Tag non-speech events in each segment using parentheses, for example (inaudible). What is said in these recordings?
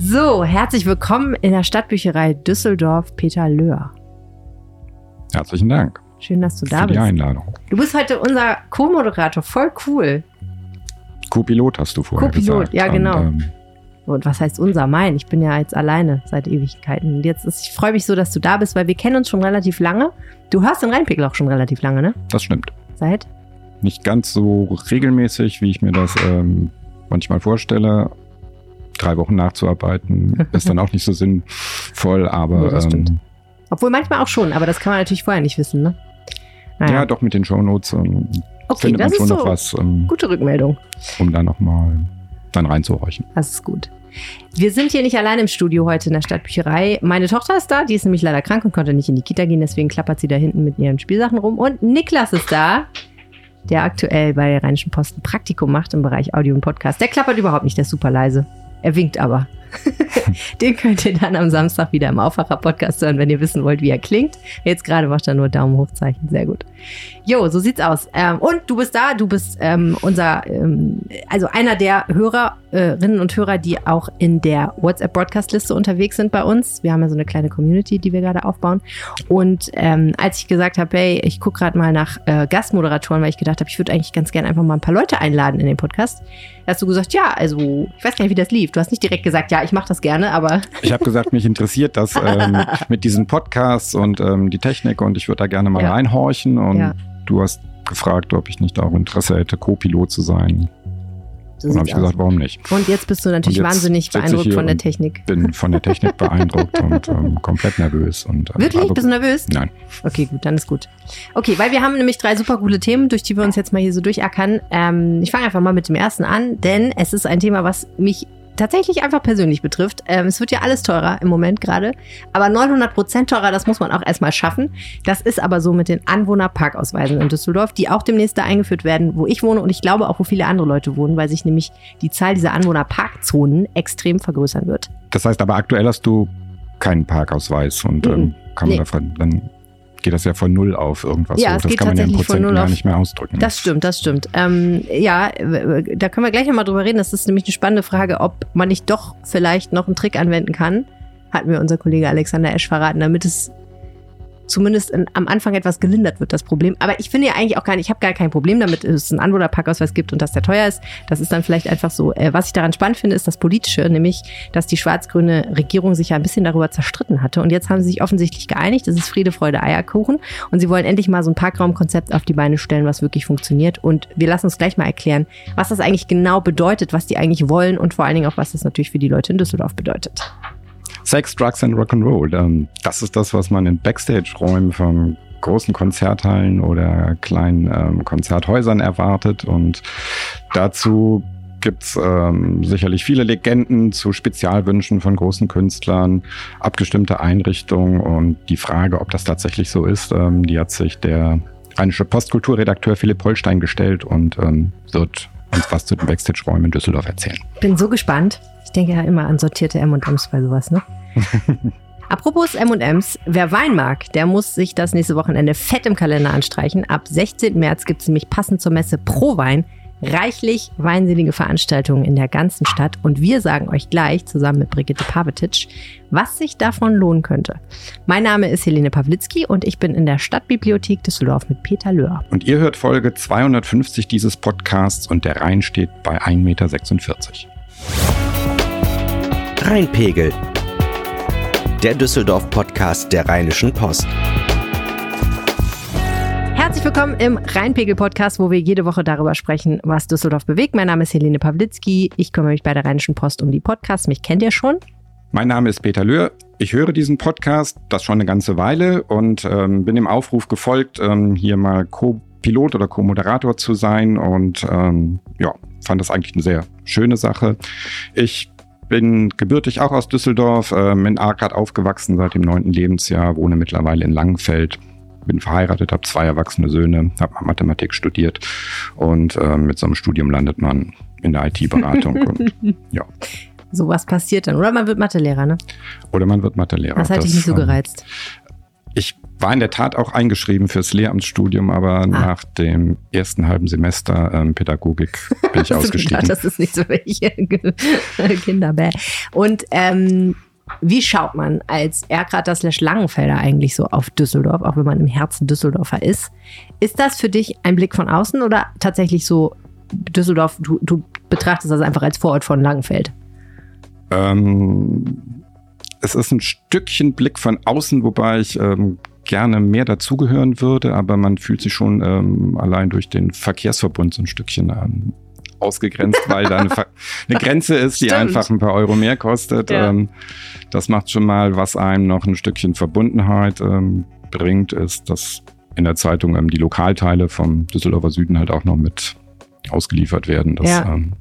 So, herzlich willkommen in der Stadtbücherei Düsseldorf, Peter Löhr. Herzlichen Dank. Schön, dass du da für bist. die Einladung. Du bist heute unser Co-Moderator, voll cool. Co-Pilot hast du vorher Co-Pilot, gesagt. ja, genau. Und, ähm, Und was heißt unser? Mein. Ich bin ja jetzt alleine seit Ewigkeiten. Und jetzt ist, ich freue mich so, dass du da bist, weil wir kennen uns schon relativ lange. Du hörst den Rheinpegel auch schon relativ lange, ne? das stimmt. Seit? Nicht ganz so regelmäßig, wie ich mir das ähm, manchmal vorstelle. Drei Wochen nachzuarbeiten (laughs) ist dann auch nicht so sinnvoll, aber stimmt. ähm, Obwohl manchmal auch schon, aber das kann man natürlich vorher nicht wissen, ne? Naja. ja, doch mit den Shownotes ähm, okay, findet man schon ist noch so. was, ähm, Gute Rückmeldung. um da nochmal dann reinzuhorchen. Das ist gut. Wir sind hier nicht allein im Studio heute in der Stadtbücherei. Meine Tochter ist da, die ist nämlich leider krank und konnte nicht in die Kita gehen, deswegen klappert sie da hinten mit ihren Spielsachen rum. Und Niklas ist da, der aktuell bei der Rheinischen Post ein Praktikum macht im Bereich Audio und Podcast. Der klappert überhaupt nicht, der ist super leise. Er winkt aber. (laughs) Den könnt ihr dann am Samstag wieder im Aufwacher-Podcast hören, wenn ihr wissen wollt, wie er klingt. Jetzt gerade macht er nur Daumen hochzeichen. Sehr gut. Jo, so sieht's aus. Ähm, und du bist da, du bist ähm, unser, ähm, also einer der Hörerinnen und Hörer, die auch in der WhatsApp-Broadcast-Liste unterwegs sind bei uns. Wir haben ja so eine kleine Community, die wir gerade aufbauen. Und ähm, als ich gesagt habe, hey, ich gucke gerade mal nach äh, Gastmoderatoren, weil ich gedacht habe, ich würde eigentlich ganz gerne einfach mal ein paar Leute einladen in den Podcast, hast du gesagt, ja, also ich weiß gar nicht, wie das lief. Du hast nicht direkt gesagt, ja, ich mache das gerne, aber (laughs) Ich habe gesagt, mich interessiert das ähm, (laughs) mit diesen Podcasts und ähm, die Technik und ich würde da gerne mal Ja. reinhorchen. Und Ja. du hast gefragt, ob ich nicht auch Interesse hätte, Co-Pilot zu sein. so und habe ich aus. gesagt, warum nicht? Und jetzt bist du natürlich wahnsinnig beeindruckt von der Technik. Bin von der Technik (laughs) beeindruckt und ähm, komplett nervös. Und, ähm, Wirklich? aber- Bist du nervös? Nein. Okay, gut, dann ist gut. Okay, weil wir haben nämlich drei super coole Themen, durch die wir uns jetzt mal hier so durchackern. Ähm, ich fange einfach mal mit dem ersten an, denn es ist ein Thema, was mich tatsächlich einfach persönlich betrifft. Ähm, es wird ja alles teurer im Moment gerade, aber 900 Prozent teurer, das muss man auch erstmal schaffen. Das ist aber so mit den Anwohnerparkausweisen in Düsseldorf, die auch demnächst da eingeführt werden, wo ich wohne und ich glaube auch, wo viele andere Leute wohnen, weil sich nämlich die Zahl dieser Anwohnerparkzonen extrem vergrößern wird. Das heißt aber aktuell hast du keinen Parkausweis und Mhm. ähm, kann man Nee. davon, dann geht das ja von null auf irgendwas. Ja, es das geht kann man ja in Prozenten gar nicht mehr ausdrücken. Das stimmt, das stimmt. Ähm, ja, äh, da können wir gleich nochmal drüber reden. Das ist nämlich eine spannende Frage, ob man nicht doch vielleicht noch einen Trick anwenden kann. Hat mir unser Kollege Alexander Esch verraten, damit es zumindest in, am Anfang etwas gelindert wird, das Problem. Aber ich finde ja eigentlich auch gar nicht, ich habe gar kein Problem damit, dass es einen Anwohnerparkausweis gibt und dass der teuer ist. Das ist dann vielleicht einfach so. Äh, was ich daran spannend finde, ist das Politische, nämlich, dass die schwarz-grüne Regierung sich ja ein bisschen darüber zerstritten hatte. Und jetzt haben sie sich offensichtlich geeinigt. Das ist Friede, Freude, Eierkuchen. Und sie wollen endlich mal so ein Parkraumkonzept auf die Beine stellen, was wirklich funktioniert. Und wir lassen uns gleich mal erklären, was das eigentlich genau bedeutet, was die eigentlich wollen und vor allen Dingen auch, was das natürlich für die Leute in Düsseldorf bedeutet. Sex, Drugs and Rock'n'Roll. Ähm, das ist das, was man in Backstage-Räumen von großen Konzerthallen oder kleinen ähm, Konzerthäusern erwartet. Und dazu gibt's ähm, sicherlich viele Legenden zu Spezialwünschen von großen Künstlern, abgestimmte Einrichtungen und die Frage, ob das tatsächlich so ist, ähm, die hat sich der rheinische Postkulturredakteur Philipp Holstein gestellt und ähm, wird uns was zu den Backstage-Räumen in Düsseldorf erzählen. Bin so gespannt. Ich denke ja immer an sortierte M&M's bei sowas, ne? (laughs) Apropos M&M's, wer Wein mag, der muss sich das nächste Wochenende fett im Kalender anstreichen. Ab 16. März gibt es nämlich passend zur Messe Pro Wein reichlich weinselige Veranstaltungen in der ganzen Stadt und wir sagen euch gleich zusammen mit Brigitte Pavetic, was sich davon lohnen könnte. Mein Name ist Helene Pawlitzki und ich bin in der Stadtbibliothek Düsseldorf mit Peter Löhr. Und ihr hört Folge 250 dieses Podcasts und der Rhein steht bei 1,46 Meter. Rheinpegel. Der Düsseldorf-Podcast der Rheinischen Post. Herzlich willkommen im Rheinpegel-Podcast, wo wir jede Woche darüber sprechen, was Düsseldorf bewegt. Mein Name ist Helene Pawlitzki. Ich kümmere mich bei der Rheinischen Post um die Podcasts. Mich kennt ihr schon. Mein Name ist Peter Löhr. Ich höre diesen Podcast, das schon eine ganze Weile und ähm, bin dem Aufruf gefolgt, ähm, hier mal Co-Pilot oder Co-Moderator zu sein und ähm, ja, fand das eigentlich eine sehr schöne Sache. Ich bin gebürtig auch aus Düsseldorf, ähm, in Arcad aufgewachsen seit dem neunten Lebensjahr, wohne mittlerweile in Langenfeld, bin verheiratet, habe zwei erwachsene Söhne, habe Mathematik studiert und ähm, mit so einem Studium landet man in der IT-Beratung. (laughs) und ja, Sowas passiert dann. Oder man wird Mathelehrer, ne? oder man wird Mathelehrer. Das hat dich nicht so ähm, gereizt. Ich war in der Tat auch eingeschrieben fürs Lehramtsstudium, aber ah. nach dem ersten halben Semester ähm, Pädagogik (laughs) bin ich ausgestiegen. Gedacht, das ist nicht so welche Kinderbär. Und ähm, wie schaut man als Erkrater slash Langenfelder eigentlich so auf Düsseldorf, auch wenn man im Herzen Düsseldorfer ist? Ist das für dich ein Blick von außen oder tatsächlich so Düsseldorf, du, du betrachtest das einfach als Vorort von Langenfeld? Ähm, es ist ein Stückchen Blick von außen, wobei ich ähm, gerne mehr dazugehören würde, aber man fühlt sich schon ähm, allein durch den Verkehrsverbund so ein Stückchen ähm, ausgegrenzt, weil da eine, (laughs) eine Grenze ist, die Stimmt. einfach ein paar Euro mehr kostet. Ja. Ähm, das macht schon mal, was einem noch ein Stückchen Verbundenheit ähm, bringt, ist, dass in der Zeitung ähm, die Lokalteile vom Düsseldorfer Süden halt auch noch mit ausgeliefert werden. Das, ja, ähm,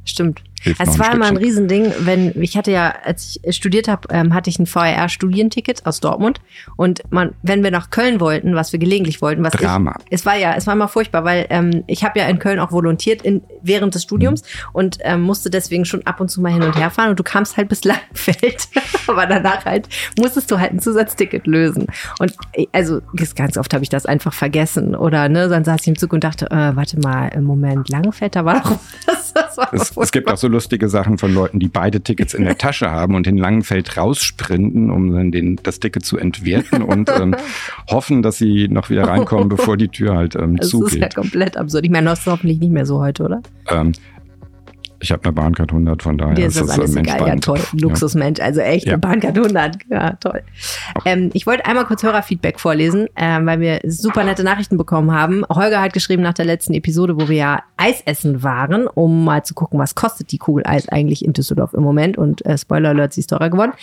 stimmt. Es war immer ein Riesending, wenn ich hatte ja, als ich studiert habe, ähm, hatte ich ein VRR-Studienticket aus Dortmund und man, wenn wir nach Köln wollten, was wir gelegentlich wollten, was Drama. Ich, es war ja, es war immer furchtbar, weil ähm, ich habe ja in Köln auch volontiert in, während des Studiums mhm. und ähm, musste deswegen schon ab und zu mal hin und her fahren und du kamst halt bis (laughs) Langfeld, aber danach halt musstest du halt ein Zusatzticket lösen und äh, also ganz oft habe ich das einfach vergessen oder ne, dann saß ich im Zug und dachte, äh, warte mal, im Moment Langfeld, da war doch was. Das war es, es gibt auch so lustige Sachen von Leuten, die beide Tickets in der (laughs) Tasche haben und in Langenfeld raussprinten, um dann den, das Ticket zu entwerten und ähm, (laughs) hoffen, dass sie noch wieder reinkommen, bevor die Tür halt ähm, (laughs) das zugeht. Das ist ja komplett absurd. Ich meine, das ist hoffentlich nicht mehr so heute, oder? Ähm, ich habe eine Bahncard 100, von daher Dir ist das, das alles ähm, egal. Ja, toll. Luxusmensch, also echt ja. eine Bahncard 100. Ja, toll. Ähm, ich wollte einmal kurz Hörerfeedback vorlesen, ähm, weil wir super nette Nachrichten bekommen haben. Holger hat geschrieben nach der letzten Episode, wo wir ja Eis essen waren, um mal zu gucken, was kostet die Kugel Eis eigentlich in Düsseldorf im Moment. Und äh, Spoiler Alert, sie ist teurer geworden.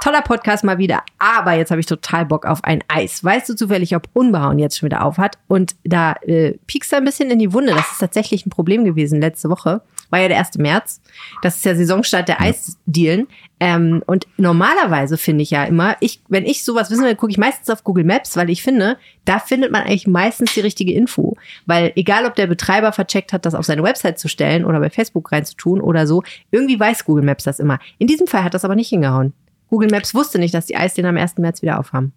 Toller Podcast mal wieder, aber jetzt habe ich total Bock auf ein Eis. Weißt du zufällig, ob Unbehauen jetzt schon wieder auf hat? Und da äh, piekst er ein bisschen in die Wunde. Das ist tatsächlich ein Problem gewesen letzte Woche war ja der 1. März. Das ist ja Saisonstart der. Eisdielen. Ähm, und normalerweise finde ich ja immer, ich, wenn ich sowas wissen will, gucke ich meistens auf Google Maps, weil ich finde, da findet man eigentlich meistens die richtige Info. Weil egal, ob der Betreiber vercheckt hat, das auf seine Website zu stellen oder bei Facebook reinzutun oder so, irgendwie weiß Google Maps das immer. In diesem Fall hat das aber nicht hingehauen. Google Maps wusste nicht, dass die Eisdielen am 1. März wieder aufhaben.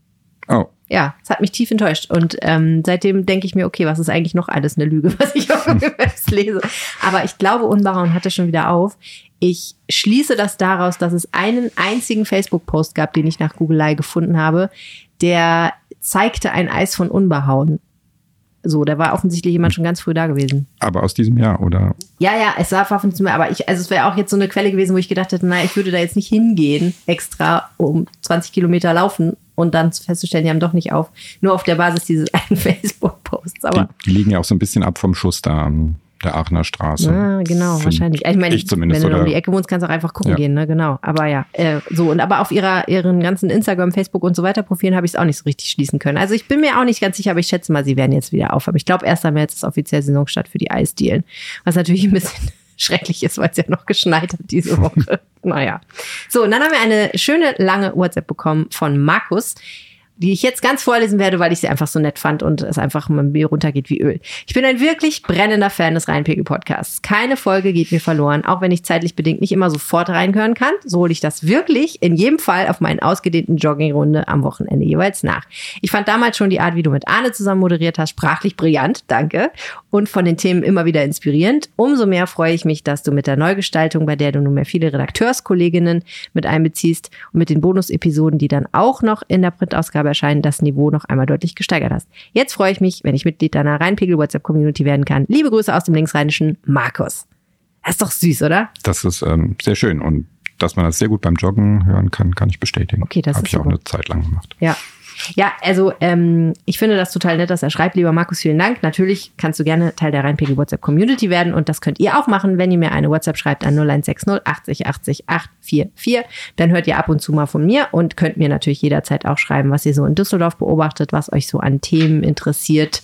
Oh. Ja, es hat mich tief enttäuscht. Und ähm, seitdem denke ich mir, okay, was ist eigentlich noch alles eine Lüge, (laughs) was ich auf (laughs) Google Maps lese. Aber ich glaube, Unbaraun hatte schon wieder auf. Ich schließe das daraus, dass es einen einzigen Facebook-Post gab, den ich nach Googelei gefunden habe, der zeigte ein Eis von Unbehauen. So, da war offensichtlich jemand schon ganz früh da gewesen. Aber aus diesem Jahr, oder? Ja, ja, es war von diesem Jahr, aber ich, also es wäre auch jetzt so eine Quelle gewesen, wo ich gedacht hätte, naja, ich würde da jetzt nicht hingehen, extra um 20 Kilometer laufen, und dann festzustellen, die haben doch nicht auf, nur auf der Basis dieses (laughs) einen Facebook-Posts. Die, die, liegen ja auch so ein bisschen ab vom Schuss da der Aachener Straße. Ja, genau, wahrscheinlich. Ich meine, ich wenn du um die Ecke wohnst, kannst du auch einfach gucken ja. gehen, ne? Genau. Aber ja, äh, so. Und aber auf ihrer, ihren ganzen Instagram, Facebook und so weiter Profilen habe ich es auch nicht so richtig schließen können. Also ich bin mir auch nicht ganz sicher, aber ich schätze mal, sie werden jetzt wieder aufhaben. Ich glaube, 1. März ist offiziell Saisonstart für die Eisdielen. Was natürlich ein bisschen (laughs) schrecklich ist, weil es ja noch geschneit hat diese (laughs) Woche. naja. So, und dann haben wir eine schöne lange WhatsApp bekommen von Markus die ich jetzt ganz vorlesen werde, weil ich sie einfach so nett fand und es einfach mit mir runtergeht wie Öl. Ich bin ein wirklich brennender Fan des Rheinpegel-Podcasts. Keine Folge geht mir verloren, auch wenn ich zeitlich bedingt nicht immer sofort reinhören kann. So hole ich das wirklich in jedem Fall auf meinen ausgedehnten Joggingrunde am Wochenende jeweils nach. Ich fand damals schon die Art, wie du mit Arne zusammen moderiert hast, sprachlich brillant, danke. Und von den Themen immer wieder inspirierend. Umso mehr freue ich mich, dass du mit der Neugestaltung, bei der du nunmehr viele Redakteurskolleginnen mit einbeziehst und mit den Bonusepisoden, die dann auch noch in der Printausgabe Erscheinen, das Niveau noch einmal deutlich gesteigert hast. Jetzt freue ich mich, wenn ich Mitglied deiner Rheinpegel-WhatsApp-Community werden kann. Liebe Grüße aus dem linksrheinischen Markus. Das ist doch süß, oder? Das ist ähm, sehr schön und dass man das sehr gut beim Joggen hören kann, kann ich bestätigen. Okay, das Habe ich auch eine Zeit lang gemacht. Ja, ja, also ähm, ich finde das total nett, dass er schreibt. Lieber Markus, vielen Dank. Natürlich kannst du gerne Teil der Rheinpegel WhatsApp Community werden und das könnt ihr auch machen, wenn ihr mir eine WhatsApp schreibt an 0160 80 80 844. Dann hört ihr ab und zu mal von mir und könnt mir natürlich jederzeit auch schreiben, was ihr so in Düsseldorf beobachtet, was euch so an Themen interessiert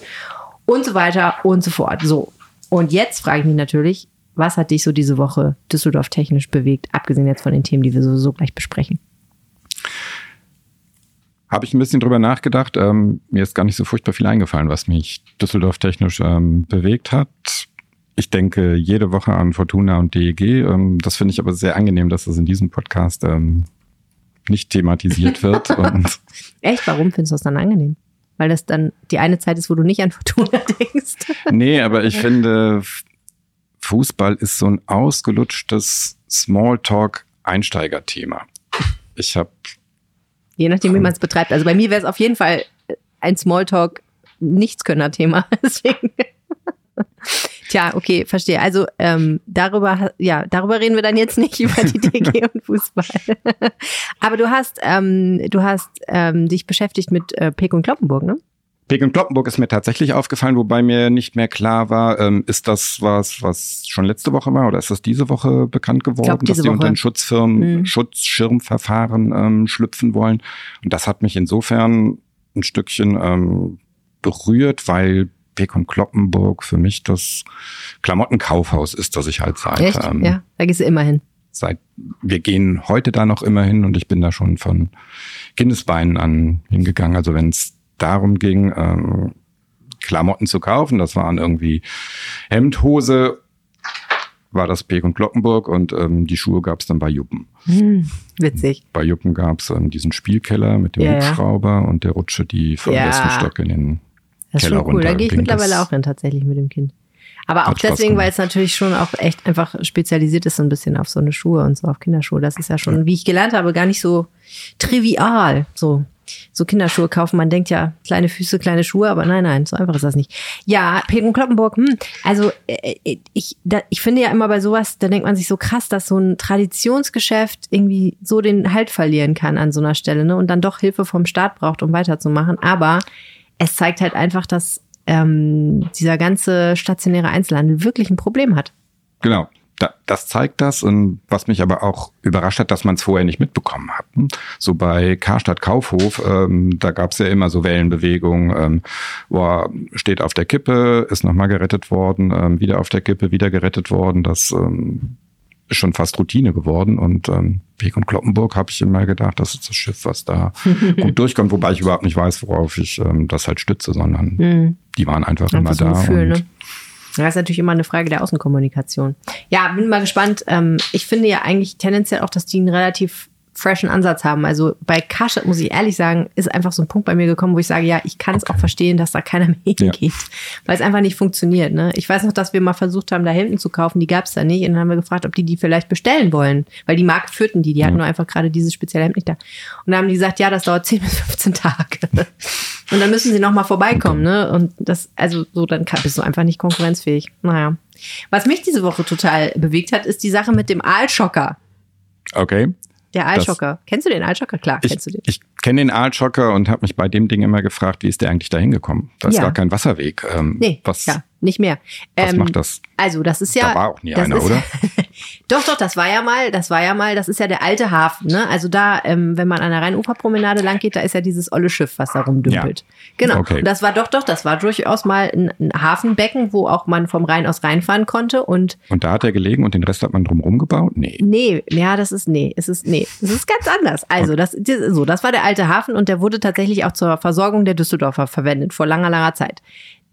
und so weiter und so fort. So. Und jetzt frage ich mich natürlich, was hat dich so diese Woche Düsseldorf technisch bewegt, abgesehen jetzt von den Themen, die wir so gleich besprechen? Habe ich ein bisschen drüber nachgedacht. Ähm, mir ist gar nicht so furchtbar viel eingefallen, was mich Düsseldorf technisch ähm, bewegt hat. Ich denke jede Woche an Fortuna und DEG. Ähm, das finde ich aber sehr angenehm, dass das in diesem Podcast ähm, nicht thematisiert (laughs) wird. Echt? Warum findest du das dann angenehm? Weil das dann die eine Zeit ist, wo du nicht an Fortuna (laughs) denkst. Nee, aber ich finde, Fußball ist so ein ausgelutschtes Smalltalk-Einsteigerthema. Ich habe. Je nachdem, wie man es betreibt. Also bei mir wäre es auf jeden Fall ein Smalltalk-Nichtskönner-Thema. (laughs) Deswegen. Tja, okay, verstehe. Also ähm, darüber, ja, darüber reden wir dann jetzt nicht (laughs) über die DG (laughs) und Fußball. Aber du hast, ähm, du hast ähm, dich beschäftigt mit äh, Pek und Kloppenburg, ne? Und Kloppenburg ist mir tatsächlich aufgefallen, wobei mir nicht mehr klar war, ähm, ist das was, was schon letzte Woche war oder ist das diese Woche bekannt geworden, glaub, dass die Woche. unter ein Schutzfirmen, Mhm. Schutzschirmverfahren ähm, schlüpfen wollen? Und das hat mich insofern ein Stückchen ähm, berührt, weil Pek und Kloppenburg für mich das Klamottenkaufhaus ist, das ich halt seit, Echt? ähm, ja, da gehst du immer hin. seit wir gehen heute da noch immer hin und ich bin da schon von Kindesbeinen an hingegangen. Also wenn es darum ging, ähm, Klamotten zu kaufen, das waren irgendwie Hemd, Hose, war das Pek und Glockenburg und ähm, die Schuhe gab es dann bei Juppen. Hm, witzig. Bei Juppen gab es ähm, diesen Spielkeller mit dem Ja, ja. Hubschrauber und der Rutsche, die vom Ja. ersten Stock in den Das ist Keller schon cool. Da gehe ich mittlerweile auch hin, tatsächlich mit dem Kind. Aber auch deswegen, weil es natürlich schon auch echt einfach spezialisiert ist, so ein bisschen auf so eine Schuhe und so auf Kinderschuhe. Das ist ja schon, wie ich gelernt habe, gar nicht so trivial. So, so Kinderschuhe kaufen. Man denkt ja, kleine Füße, kleine Schuhe, aber nein, nein, so einfach ist das nicht. Ja, Pek und Kloppenburg, hm, also äh, ich, da, ich finde ja immer bei sowas, da denkt man sich so krass, dass so ein Traditionsgeschäft irgendwie so den Halt verlieren kann an so einer Stelle ne? und dann doch Hilfe vom Staat braucht, um weiterzumachen. Aber es zeigt halt einfach, dass ähm, dieser ganze stationäre Einzelhandel wirklich ein Problem hat. Genau. Da, das zeigt das und was mich aber auch überrascht hat, dass man es vorher nicht mitbekommen hat. Hm? So bei Karstadt Kaufhof, ähm, da gab es ja immer so Wellenbewegungen, ähm, boah, steht auf der Kippe, ist nochmal gerettet worden, ähm, wieder auf der Kippe, wieder gerettet worden. Das ähm, ist schon fast Routine geworden und ähm, Pek und Kloppenburg habe ich immer gedacht, das ist das Schiff, was da (laughs) gut durchkommt, wobei ich überhaupt nicht weiß, worauf ich ähm, das halt stütze, sondern Hm. die waren einfach, Einfach immer so ein da. Gefühl, und ne? Das ist natürlich immer eine Frage der Außenkommunikation. Ja, bin mal gespannt. Ähm, ich finde ja eigentlich tendenziell auch, dass die einen relativ freshen Ansatz haben. Also bei Karstadt, muss ich ehrlich sagen, ist einfach so ein Punkt bei mir gekommen, wo ich sage, ja, ich kann es auch verstehen, dass da keiner mehr Ja. hingeht, weil es einfach nicht funktioniert. Ne? Ich weiß noch, dass wir mal versucht haben, da Hemden zu kaufen, die gab es da nicht. Und dann haben wir gefragt, ob die die vielleicht bestellen wollen, weil die Marke führten die, die hatten Ja. nur einfach gerade dieses spezielle Hemd nicht da. Und dann haben die gesagt, ja, das dauert 10 bis 15 Tage. Und dann müssen sie noch mal vorbeikommen, ne? Und das, also so, dann kann, bist du einfach nicht konkurrenzfähig. Naja. Was mich diese Woche total bewegt hat, ist die Sache mit dem Aalschocker. Okay. Der Aalschocker. Kennst du den Aalschocker? Klar, Ich, kennst du den. ich kenne den Aalschocker und habe mich bei dem Ding immer gefragt, wie ist der eigentlich da hingekommen? Da ist Ja. gar kein Wasserweg. Ähm, Nee, was ja, nicht mehr. was Ähm, macht das? Also, das ist ja. da war auch nie das einer, ist, oder? (laughs) Doch, doch, das war ja mal, das war ja mal, das ist ja der alte Hafen, ne? Also da, ähm, wenn man an der Rheinuferpromenade lang geht, da ist ja dieses olle Schiff, was da rumdümpelt. Genau. Okay. Und das war doch, doch, das war durchaus mal ein, ein Hafenbecken, wo auch man vom Rhein aus reinfahren konnte und Und da hat er gelegen und den Rest hat man drumherum gebaut? Nee. Nee, ja, das ist, nee, es ist, nee, es ist ganz anders. Also, das, das, so, das war der alte Hafen und der wurde tatsächlich auch zur Versorgung der Düsseldorfer verwendet, vor langer, langer Zeit.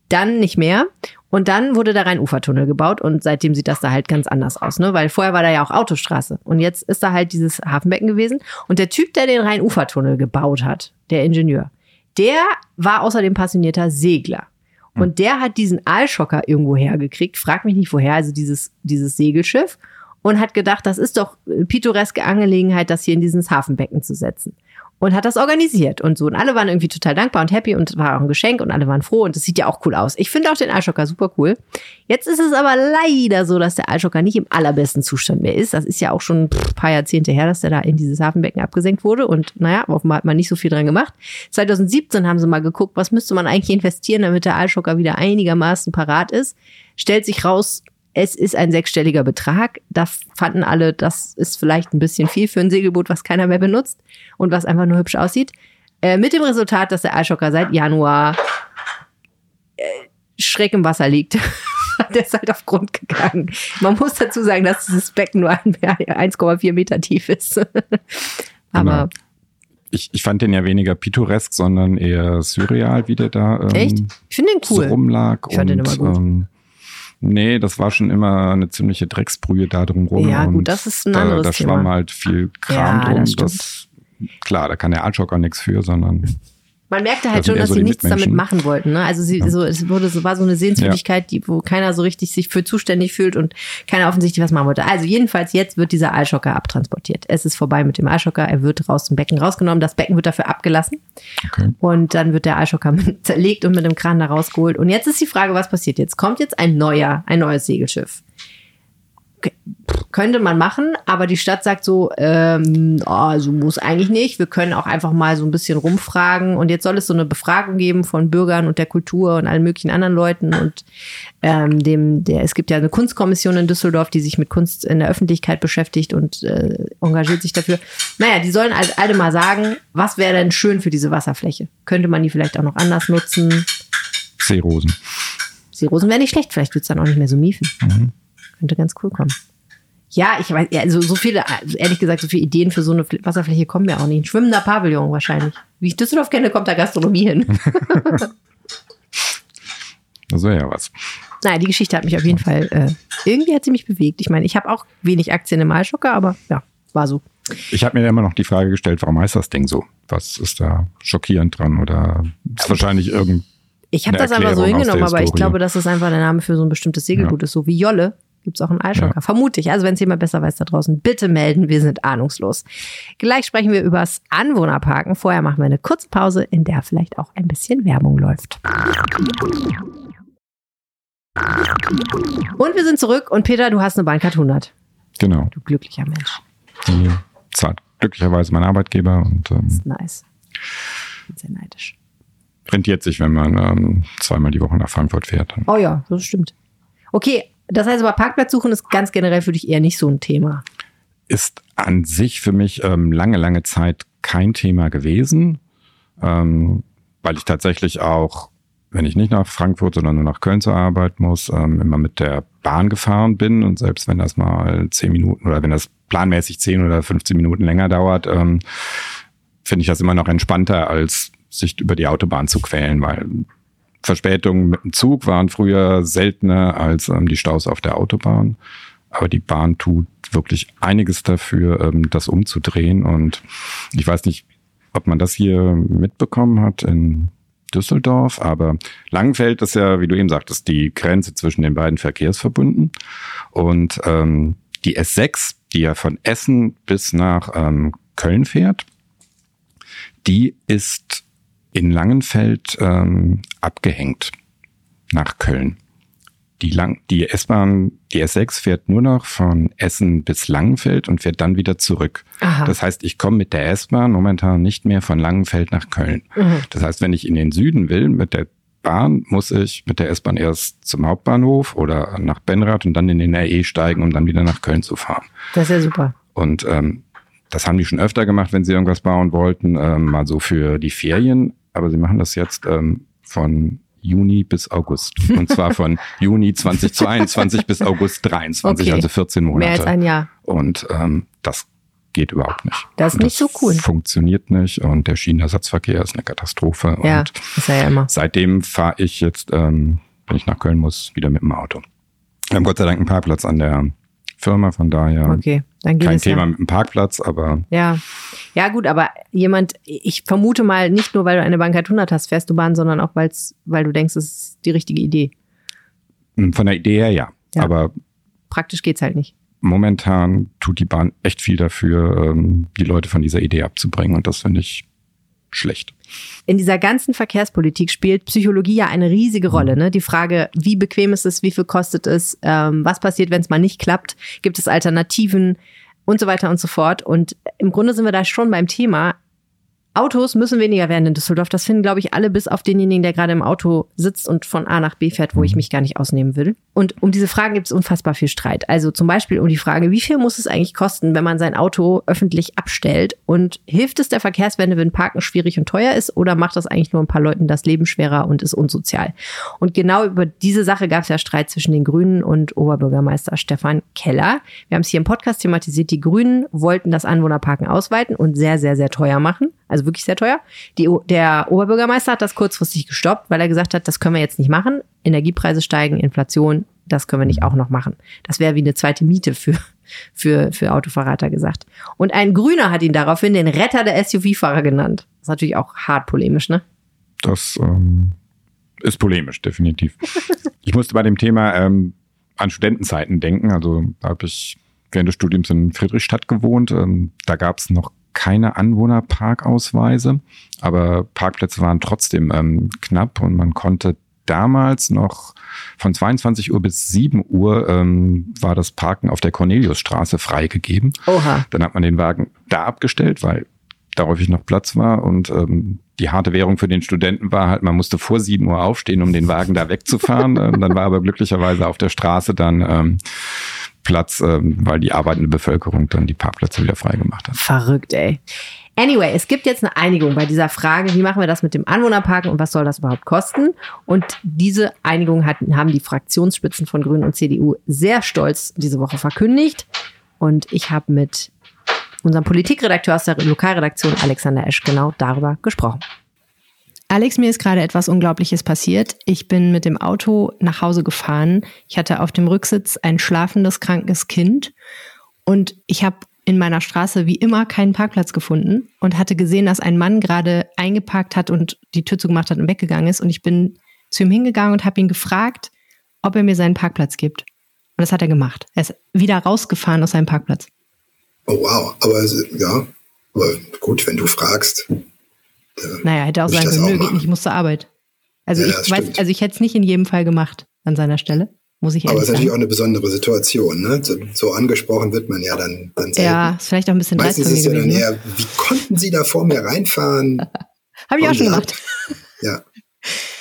Dann nicht mehr. Und dann wurde der Rhein-Ufer-Tunnel gebaut und seitdem sieht das da halt ganz anders aus, ne? Weil vorher war da ja auch Autostraße und jetzt ist da halt dieses Hafenbecken gewesen. Und der Typ, der den Rhein-Ufer-Tunnel gebaut hat, der Ingenieur, der war außerdem passionierter Segler. Und der hat diesen Aalschocker irgendwo hergekriegt, frag mich nicht woher, also dieses, dieses Segelschiff, und hat gedacht, das ist doch äh, pittoreske Angelegenheit, das hier in dieses Hafenbecken zu setzen. Und hat das organisiert und so. Und alle waren irgendwie total dankbar und happy und war auch ein Geschenk und alle waren froh und das sieht ja auch cool aus. Ich finde auch den Aalschocker super cool. Jetzt ist es aber leider so, dass der Aalschocker nicht im allerbesten Zustand mehr ist. Das ist ja auch schon ein paar Jahrzehnte her, dass der da in dieses Hafenbecken abgesenkt wurde. Und naja, offenbar hat man nicht so viel dran gemacht. 2017 haben sie mal geguckt, was müsste man eigentlich investieren, damit der Aalschocker wieder einigermaßen parat ist. Stellt sich raus, es ist ein sechsstelliger Betrag. Da fanden alle, das ist vielleicht ein bisschen viel für ein Segelboot, was keiner mehr benutzt und was einfach nur hübsch aussieht. Äh, mit dem Resultat, dass der Aalschocker seit Januar äh, schräg im Wasser liegt. (laughs) der ist halt auf Grund gegangen. Man muss dazu sagen, dass dieses Becken nur ein- (laughs) 1,4 Meter tief ist. (laughs) Aber. Ich, ich fand den ja weniger pittoresk, sondern eher surreal, wie der da ähm, echt? Ich finde den so cool. rumlag. Ich fand den und, immer gut. Ähm, nee, das war schon immer eine ziemliche Drecksbrühe da drumrum. Ja, gut, das ist ein da, anderes Da schwamm Thema. halt viel Kram Ja, drum. das Das, klar, da kann der Aalschocker nichts für, sondern (laughs) Man merkte halt Das schon, dass so sie nichts damit machen wollten. Ne? Also sie, so, es wurde, so war so eine Sehenswürdigkeit, die, wo keiner so richtig sich für zuständig fühlt und keiner offensichtlich was machen wollte. Also jedenfalls jetzt wird dieser Eischocker abtransportiert. Es ist vorbei mit dem Eischocker. Er wird raus dem Becken rausgenommen. Das Becken wird dafür abgelassen Okay. und dann wird der Eischocker (laughs) zerlegt und mit dem Kran da rausgeholt. Und jetzt ist die Frage, was passiert jetzt? Kommt jetzt ein neuer, ein neues Segelschiff? Könnte man machen, aber die Stadt sagt so, ähm, oh, so muss eigentlich nicht. Wir können auch einfach mal so ein bisschen rumfragen. Und jetzt soll es so eine Befragung geben von Bürgern und der Kultur und allen möglichen anderen Leuten. Und ähm, dem, der, es gibt ja eine Kunstkommission in Düsseldorf, die sich mit Kunst in der Öffentlichkeit beschäftigt und äh, engagiert sich dafür. Naja, die sollen halt alle mal sagen, was wäre denn schön für diese Wasserfläche? Könnte man die vielleicht auch noch anders nutzen? Seerosen. Seerosen wäre nicht schlecht, vielleicht wird es dann auch nicht mehr so miefen. Könnte ganz cool kommen. Ja, ich weiß, ja, also so viele, ehrlich gesagt, so viele Ideen für so eine Fl- Wasserfläche kommen mir auch nicht. Ein schwimmender Pavillon wahrscheinlich. Wie ich Düsseldorf kenne, kommt da Gastronomie hin. (laughs) Das wäre ja was. Naja, die Geschichte hat mich auf jeden Fall, äh, irgendwie hat sie mich bewegt. Ich meine, ich habe auch wenig Aktien im Eishocker, aber ja, war so. Ich habe mir immer noch die Frage gestellt, warum heißt das Ding so? Was ist da schockierend dran? Oder ist wahrscheinlich irgend. Ich habe das einfach so hingenommen, aber ich glaube, dass das einfach der Name für so ein bestimmtes Segelboot ist. So wie Jolle gibt's auch einen Eishocker. Ja. Vermute ich. Also wenn es jemand besser weiß da draußen, bitte melden. Wir sind ahnungslos. Gleich sprechen wir übers Anwohnerparken. Vorher machen wir eine kurze Pause, in der vielleicht auch ein bisschen Werbung läuft. Und wir sind zurück und Peter, du hast eine Bahncard 100. Genau. Du glücklicher Mensch. Die zahlt glücklicherweise mein Arbeitgeber und ähm, Das ist nice. Bin sehr neidisch. rentiert sich, wenn man ähm, zweimal die Woche nach Frankfurt fährt. Oh ja, das stimmt. Okay, das heißt aber Parkplatz suchen ist ganz generell für dich eher nicht so ein Thema. Ist an sich für mich ähm, lange, lange Zeit kein Thema gewesen, ähm, weil ich tatsächlich auch, wenn ich nicht nach Frankfurt, sondern nur nach Köln zur Arbeit muss, ähm, immer mit der Bahn gefahren bin und selbst wenn das mal zehn Minuten oder wenn das planmäßig zehn oder 15 Minuten länger dauert, ähm, finde ich das immer noch entspannter, als sich über die Autobahn zu quälen, weil Verspätungen mit dem Zug waren früher seltener als ähm, die Staus auf der Autobahn. Aber die Bahn tut wirklich einiges dafür, ähm, das umzudrehen. Und ich weiß nicht, ob man das hier mitbekommen hat in Düsseldorf, aber Langenfeld ist ja, wie du eben sagtest, die Grenze zwischen den beiden Verkehrsverbünden. Und ähm, die S6, die ja von Essen bis nach ähm, Köln fährt, die ist in Langenfeld ähm, abgehängt nach Köln. Die, Lang die S-Bahn, die S6 fährt nur noch von Essen bis Langenfeld und fährt dann wieder zurück. Aha. Das heißt, ich komme mit der S-Bahn momentan nicht mehr von Langenfeld nach Köln. Mhm. Das heißt, wenn ich in den Süden will mit der Bahn, muss ich mit der S-Bahn erst zum Hauptbahnhof oder nach Benrath und dann in den RE steigen, um dann wieder nach Köln zu fahren. Das ist ja super. Und ähm, das haben die schon öfter gemacht, wenn sie irgendwas bauen wollten, ähm, mal so für die Ferien. Aber sie machen das jetzt ähm, von Juni bis August. Und zwar von (laughs) Juni 2022 bis August 23, Okay. also 14 Monate. Mehr als ein Jahr. Und ähm, das geht überhaupt nicht. Das ist nicht so cool. Funktioniert nicht und der Schienenersatzverkehr ist eine Katastrophe. Ja, Und ist er ja immer. seitdem fahre ich jetzt, ähm, wenn ich nach Köln muss, wieder mit dem Auto. Wir haben Gott sei Dank einen Parkplatz an der Firma, von daher Okay, dann geht kein es Thema ja. mit dem Parkplatz, aber Ja. Ja, gut, aber jemand, ich vermute mal, nicht nur, weil du eine Bankart 100 hast, fährst du Bahn, sondern auch, weil's, weil du denkst, es ist die richtige Idee. mh, von der Idee her ja. Ja. Aber Praktisch geht's halt nicht. momentan tut die Bahn echt viel dafür, ähm, die Leute von dieser Idee abzubringen und das finde ich schlecht. In dieser ganzen Verkehrspolitik spielt Psychologie ja eine riesige Rolle. Ne? Die Frage, wie bequem ist es, wie viel kostet es, ähm, was passiert, wenn es mal nicht klappt, gibt es Alternativen und so weiter und so fort. Und im Grunde sind wir da schon beim Thema. Autos müssen weniger werden in Düsseldorf. Das finden, glaube ich, alle bis auf denjenigen, der gerade im Auto sitzt und von A nach B fährt, wo ich mich gar nicht ausnehmen will. Und um diese Fragen gibt es unfassbar viel Streit. Also zum Beispiel um die Frage, wie viel muss es eigentlich kosten, wenn man sein Auto öffentlich abstellt? Und hilft es der Verkehrswende, wenn Parken schwierig und teuer ist? Oder macht das eigentlich nur ein paar Leuten das Leben schwerer und ist unsozial? Und genau über diese Sache gab es ja Streit zwischen den Grünen und Oberbürgermeister Stefan Keller. Wir haben es hier im Podcast thematisiert. Die Grünen wollten das Anwohnerparken ausweiten und sehr, sehr, sehr teuer machen. Also wirklich sehr teuer. Die, der Oberbürgermeister hat das kurzfristig gestoppt, weil er gesagt hat, das können wir jetzt nicht machen. Energiepreise steigen, Inflation, das können wir nicht auch noch machen. Das wäre wie eine zweite Miete für, für, für Autofahrer, hat er gesagt. Und ein Grüner hat ihn daraufhin den Retter der SUV-Fahrer genannt. Das ist natürlich auch hart polemisch, ne? das ähm, ist polemisch, definitiv. (laughs) ich musste bei dem Thema ähm, an Studentenzeiten denken. Also da habe ich während des Studiums in Friedrichstadt gewohnt. Ähm, da gab es noch keine Anwohnerparkausweise, aber Parkplätze waren trotzdem ähm, knapp und man konnte damals noch von 22 Uhr bis 7 Uhr ähm, war das Parken auf der Corneliusstraße freigegeben. Oha. Dann hat man den Wagen da abgestellt, weil da häufig noch Platz war und ähm, die harte Währung für den Studenten war halt, man musste vor 7 Uhr aufstehen, um den Wagen da wegzufahren. ähm, dann war aber glücklicherweise auf der Straße dann ähm, Platz, ähm, weil die arbeitende Bevölkerung dann die Parkplätze wieder freigemacht hat. Verrückt, ey. Anyway, es gibt jetzt eine Einigung bei dieser Frage, wie machen wir das mit dem Anwohnerparken und was soll das überhaupt kosten? Und diese Einigung hatten, haben die Fraktionsspitzen von Grünen und CDU sehr stolz diese Woche verkündigt. Und ich habe mit unserem Politikredakteur aus der Lokalredaktion Alexander Esch genau darüber gesprochen. Alex, mir ist gerade etwas Unglaubliches passiert. Ich bin mit dem Auto nach Hause gefahren. Ich hatte auf dem Rücksitz ein schlafendes, krankes Kind und ich habe in meiner Straße wie immer keinen Parkplatz gefunden und hatte gesehen, dass ein Mann gerade eingeparkt hat und die Tür zugemacht hat und weggegangen ist. Und ich bin zu ihm hingegangen und habe ihn gefragt, ob er mir seinen Parkplatz gibt. Und das hat er gemacht. Er ist wieder rausgefahren aus seinem Parkplatz. Oh wow, aber ja, aber gut, wenn du fragst. Naja, hätte auch sagen können, nö, geht nicht, ich muss zur Arbeit. Also ja, ich weiß, also ich hätte es nicht in jedem Fall gemacht an seiner Stelle muss ich Aber es ist natürlich auch eine besondere Situation, ne? So, so, angesprochen wird man ja dann, dann selten. Ja, ist vielleicht auch ein bisschen Meistens ist ja dann ne? eher, wie konnten Sie da vor mir reinfahren? (laughs) Habe ich auch schon gemacht. (laughs) Ja.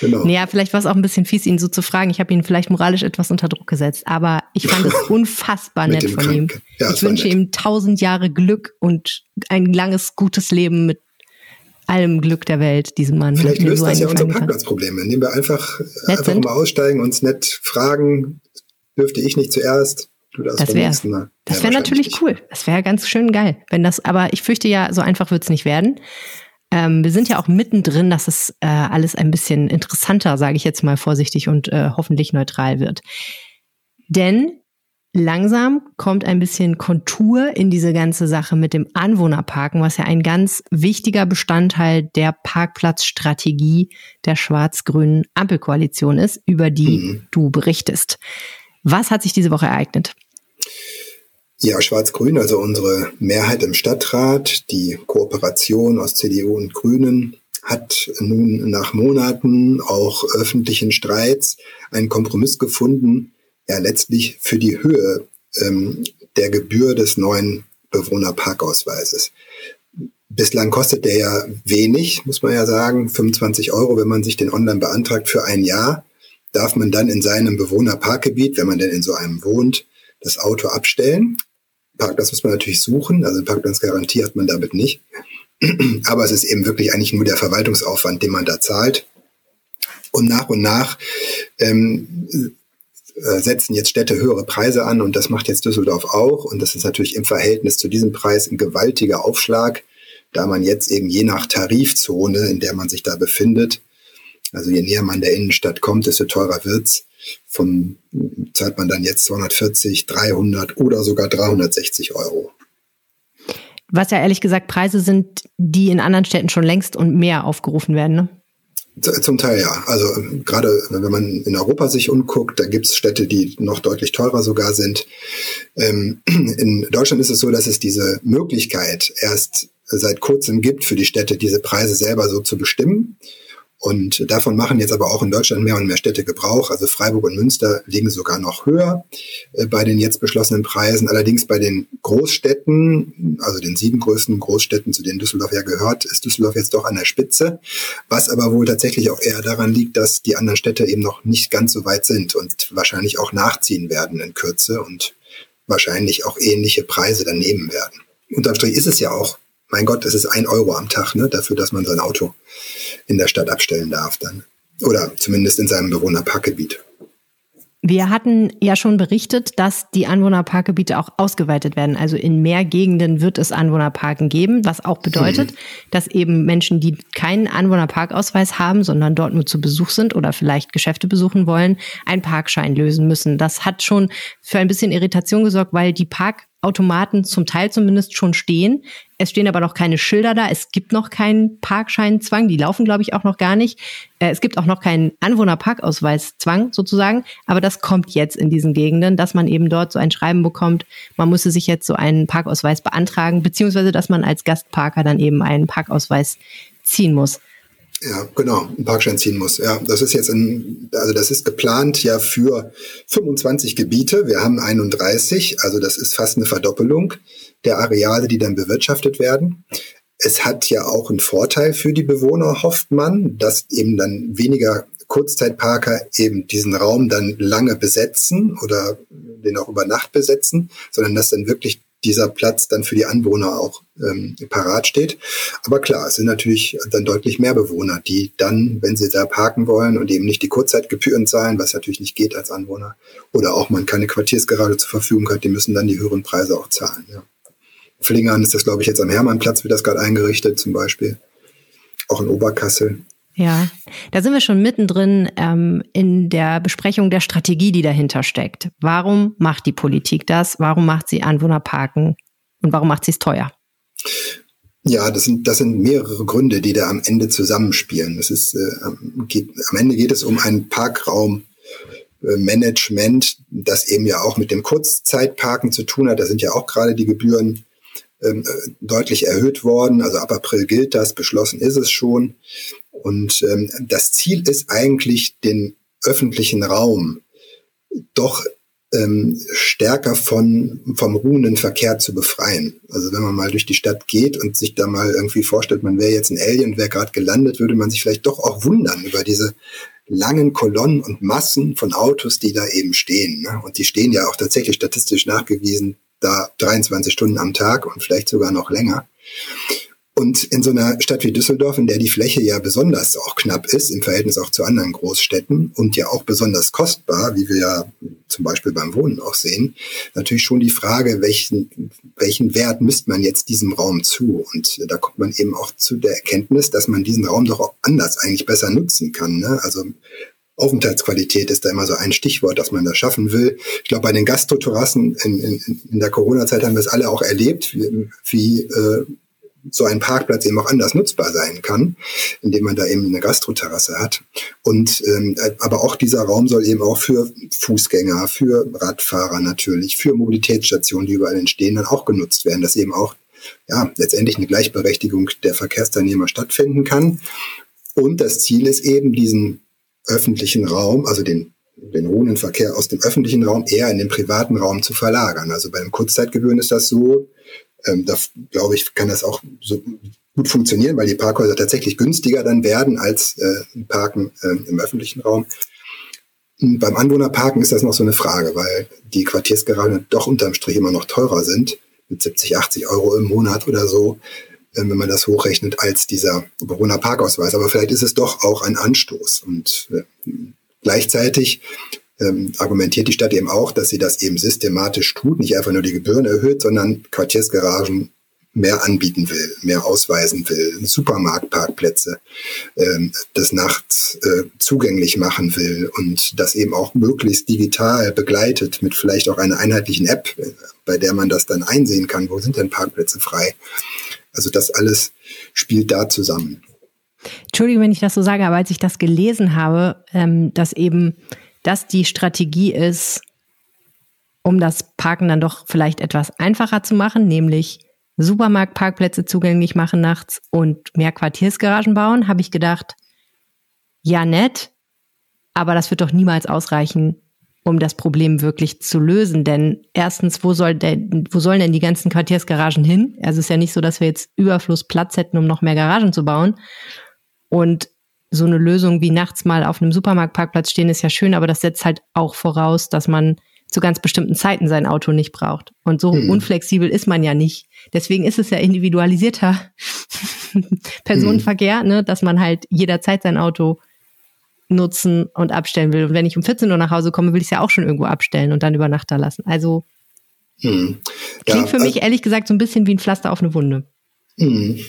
Genau. Naja, vielleicht war es auch ein bisschen fies, ihn so zu fragen. Ich habe ihn vielleicht moralisch etwas unter Druck gesetzt, aber ich fand es (laughs) unfassbar nett von ihm. Ja, ich wünsche ihm tausend Jahre Glück und ein langes, gutes Leben mit allem Glück der Welt, diesem Mann. Vielleicht löst das ja unser Parkplatzproblem, indem wir einfach, einfach mal aussteigen, uns nett fragen, dürfte ich nicht zuerst? Du das das wäre das wär natürlich nicht. cool. Das wäre ganz schön geil. Wenn das, aber ich fürchte ja, so einfach wird es nicht werden. Ähm, wir sind ja auch mittendrin, dass es äh, alles ein bisschen interessanter, sage ich jetzt mal vorsichtig und äh, hoffentlich neutral wird. Denn langsam kommt ein bisschen Kontur in diese ganze Sache mit dem Anwohnerparken, was ja ein ganz wichtiger Bestandteil der Parkplatzstrategie der schwarz-grünen Ampelkoalition ist, über die mhm. du berichtest. Was hat sich diese Woche ereignet? Ja, Schwarz-Grün, also unsere Mehrheit im Stadtrat, die Kooperation aus CDU und Grünen, hat nun nach Monaten auch öffentlichen Streits einen Kompromiss gefunden, ja letztlich für die Höhe ähm, der Gebühr des neuen Bewohnerparkausweises. Bislang kostet der ja wenig, muss man ja sagen, 25 Euro, wenn man sich den online beantragt für ein Jahr, darf man dann in seinem Bewohnerparkgebiet, wenn man denn in so einem wohnt, das Auto abstellen. Parkplatz muss man natürlich suchen, also Parkplatzgarantie hat man damit nicht. (clears throat) Aber es ist eben wirklich eigentlich nur der Verwaltungsaufwand, den man da zahlt. Und nach und nach ähm, äh, setzen jetzt Städte höhere Preise an und das macht jetzt Düsseldorf auch. Und das ist natürlich im Verhältnis zu diesem Preis ein gewaltiger Aufschlag, da man jetzt eben je nach Tarifzone, in der man sich da befindet, also je näher man der Innenstadt kommt, desto teurer wird's. Von zahlt man dann jetzt 240, 300 oder sogar 360 Euro. Was ja ehrlich gesagt Preise sind, die in anderen Städten schon längst und mehr aufgerufen werden. Ne? Zum Teil ja. Also ähm, gerade wenn man in Europa sich umguckt, da gibt es Städte, die noch deutlich teurer sogar sind. Ähm, (clears throat) in Deutschland ist es so, dass es diese Möglichkeit erst seit kurzem gibt, für die Städte diese Preise selber so zu bestimmen. Und davon machen jetzt aber auch in Deutschland mehr und mehr Städte Gebrauch. Also Freiburg und Münster liegen sogar noch höher äh, bei den jetzt beschlossenen Preisen. Allerdings bei den Großstädten, also den sieben größten Großstädten, zu denen Düsseldorf ja gehört, ist Düsseldorf jetzt doch an der Spitze. Was aber wohl tatsächlich auch eher daran liegt, dass die anderen Städte eben noch nicht ganz so weit sind und wahrscheinlich auch nachziehen werden in Kürze und wahrscheinlich auch ähnliche Preise dann nehmen werden. Unterm Strich ist es ja auch mein Gott, es ist ein Euro am Tag, ne, dafür, dass man sein Auto in der Stadt abstellen darf dann. Oder zumindest in seinem Bewohnerparkgebiet. Wir hatten ja schon berichtet, dass die Anwohnerparkgebiete auch ausgeweitet werden. Also in mehr Gegenden wird es Anwohnerparken geben, was auch bedeutet, mhm. dass eben Menschen, die keinen Anwohnerparkausweis haben, sondern dort nur zu Besuch sind oder vielleicht Geschäfte besuchen wollen, einen Parkschein lösen müssen. Das hat schon für ein bisschen Irritation gesorgt, weil die Park Automaten zum Teil zumindest schon stehen. Es stehen aber noch keine Schilder da. Es gibt noch keinen Parkscheinzwang. Die laufen, glaube ich, auch noch gar nicht. Äh, es gibt auch noch keinen Anwohnerparkausweiszwang sozusagen. Aber das kommt jetzt in diesen Gegenden, dass man eben dort so ein Schreiben bekommt. Man müsse sich jetzt so einen Parkausweis beantragen, beziehungsweise dass man als Gastparker dann eben einen Parkausweis ziehen muss. Ja, genau, einen Parkschein ziehen muss. Ja, das ist jetzt ein, also das ist geplant ja für 25 Gebiete. Wir haben 31, also das ist fast eine Verdoppelung der Areale, die dann bewirtschaftet werden. Es hat ja auch einen Vorteil für die Bewohner, hofft man, dass eben dann weniger Kurzzeitparker eben diesen Raum dann lange besetzen oder den auch über Nacht besetzen, sondern dass dann wirklich dieser Platz dann für die Anwohner auch ähm, parat steht. Aber klar, es sind natürlich dann deutlich mehr Bewohner, die dann, wenn sie da parken wollen und eben nicht die Kurzzeitgebühren zahlen, was natürlich nicht geht als Anwohner, oder auch man keine Quartiersgarage zur Verfügung hat, die müssen dann die höheren Preise auch zahlen. Ja. Flingern ist das, glaube ich, jetzt am Hermannplatz, wird das gerade eingerichtet zum Beispiel. Auch in Oberkassel. Ja, da sind wir schon mittendrin ähm, in der Besprechung der Strategie, die dahinter steckt. Warum macht die Politik das? Warum macht sie Anwohnerparken? Und warum macht sie es teuer? Ja, das sind, das sind mehrere Gründe, die da am Ende zusammenspielen. Das ist, äh, geht, am Ende geht es um ein Parkraummanagement, das eben ja auch mit dem Kurzzeitparken zu tun hat. Da sind ja auch gerade die Gebühren ähm, deutlich erhöht worden. Also ab April gilt das, beschlossen ist es schon. Und ähm, das Ziel ist eigentlich, den öffentlichen Raum doch ähm, stärker von, vom ruhenden Verkehr zu befreien. Also wenn man mal durch die Stadt geht und sich da mal irgendwie vorstellt, man wäre jetzt ein Alien, wäre gerade gelandet, würde man sich vielleicht doch auch wundern über diese langen Kolonnen und Massen von Autos, die da eben stehen. Ne? Und die stehen ja auch tatsächlich statistisch nachgewiesen da 23 Stunden am Tag und vielleicht sogar noch länger. Und in so einer Stadt wie Düsseldorf, in der die Fläche ja besonders auch knapp ist, im Verhältnis auch zu anderen Großstädten und ja auch besonders kostbar, wie wir ja zum Beispiel beim Wohnen auch sehen, natürlich schon die Frage, welchen, welchen Wert misst man jetzt diesem Raum zu? Und da kommt man eben auch zu der Erkenntnis, dass man diesen Raum doch auch anders eigentlich besser nutzen kann. Ne? Also Aufenthaltsqualität ist da immer so ein Stichwort, das man da schaffen will. Ich glaube, bei den Gastroterrassen in, in, in der Corona-Zeit haben wir es alle auch erlebt, wie, wie äh, so ein Parkplatz eben auch anders nutzbar sein kann, indem man da eben eine Gastroterrasse hat. Und ähm, aber auch dieser Raum soll eben auch für Fußgänger, für Radfahrer natürlich, für Mobilitätsstationen, die überall entstehen, dann auch genutzt werden, dass eben auch ja letztendlich eine Gleichberechtigung der Verkehrsteilnehmer stattfinden kann. Und das Ziel ist eben, diesen öffentlichen Raum, also den den ruhenden Verkehr aus dem öffentlichen Raum eher in den privaten Raum zu verlagern. Also bei den Kurzzeitgebühren ist das so, ähm, da glaube ich, kann das auch so gut funktionieren, weil die Parkhäuser tatsächlich günstiger dann werden als äh, Parken äh, im öffentlichen Raum. Und beim Anwohnerparken ist das noch so eine Frage, weil die Quartiersgaragen doch unterm Strich immer noch teurer sind, mit 70, 80 Euro im Monat oder so, wenn man das hochrechnet, als dieser Bewohnerparkausweis. Aber vielleicht ist es doch auch ein Anstoß. Und äh, gleichzeitig ähm, argumentiert die Stadt eben auch, dass sie das eben systematisch tut, nicht einfach nur die Gebühren erhöht, sondern Quartiersgaragen mehr anbieten will, mehr ausweisen will, Supermarktparkplätze ähm, des Nachts äh, zugänglich machen will und das eben auch möglichst digital begleitet mit vielleicht auch einer einheitlichen App, äh, bei der man das dann einsehen kann, wo sind denn Parkplätze frei. Also das alles spielt da zusammen. Entschuldigung, wenn ich das so sage, aber als ich das gelesen habe, ähm, dass eben das die Strategie ist, um das Parken dann doch vielleicht etwas einfacher zu machen, nämlich Supermarktparkplätze zugänglich machen nachts und mehr Quartiersgaragen bauen, habe ich gedacht, ja nett, aber das wird doch niemals ausreichen, um das Problem wirklich zu lösen. Denn erstens, wo, soll denn, wo sollen denn die ganzen Quartiersgaragen hin? Also es ist ja nicht so, dass wir jetzt Überfluss Platz hätten, um noch mehr Garagen zu bauen. Und so eine Lösung wie nachts mal auf einem Supermarktparkplatz stehen ist ja schön, aber das setzt halt auch voraus, dass man zu ganz bestimmten Zeiten sein Auto nicht braucht. Und so mhm. unflexibel ist man ja nicht. Deswegen ist es ja individualisierter (laughs) Personenverkehr, mhm. ne, dass man halt jederzeit sein Auto nutzen und abstellen will. Und wenn ich um 14 Uhr nach Hause komme, will ich es ja auch schon irgendwo abstellen und dann über Nacht da lassen. Also ja, klingt für mich also, ehrlich gesagt so ein bisschen wie ein Pflaster auf eine Wunde. Mhm.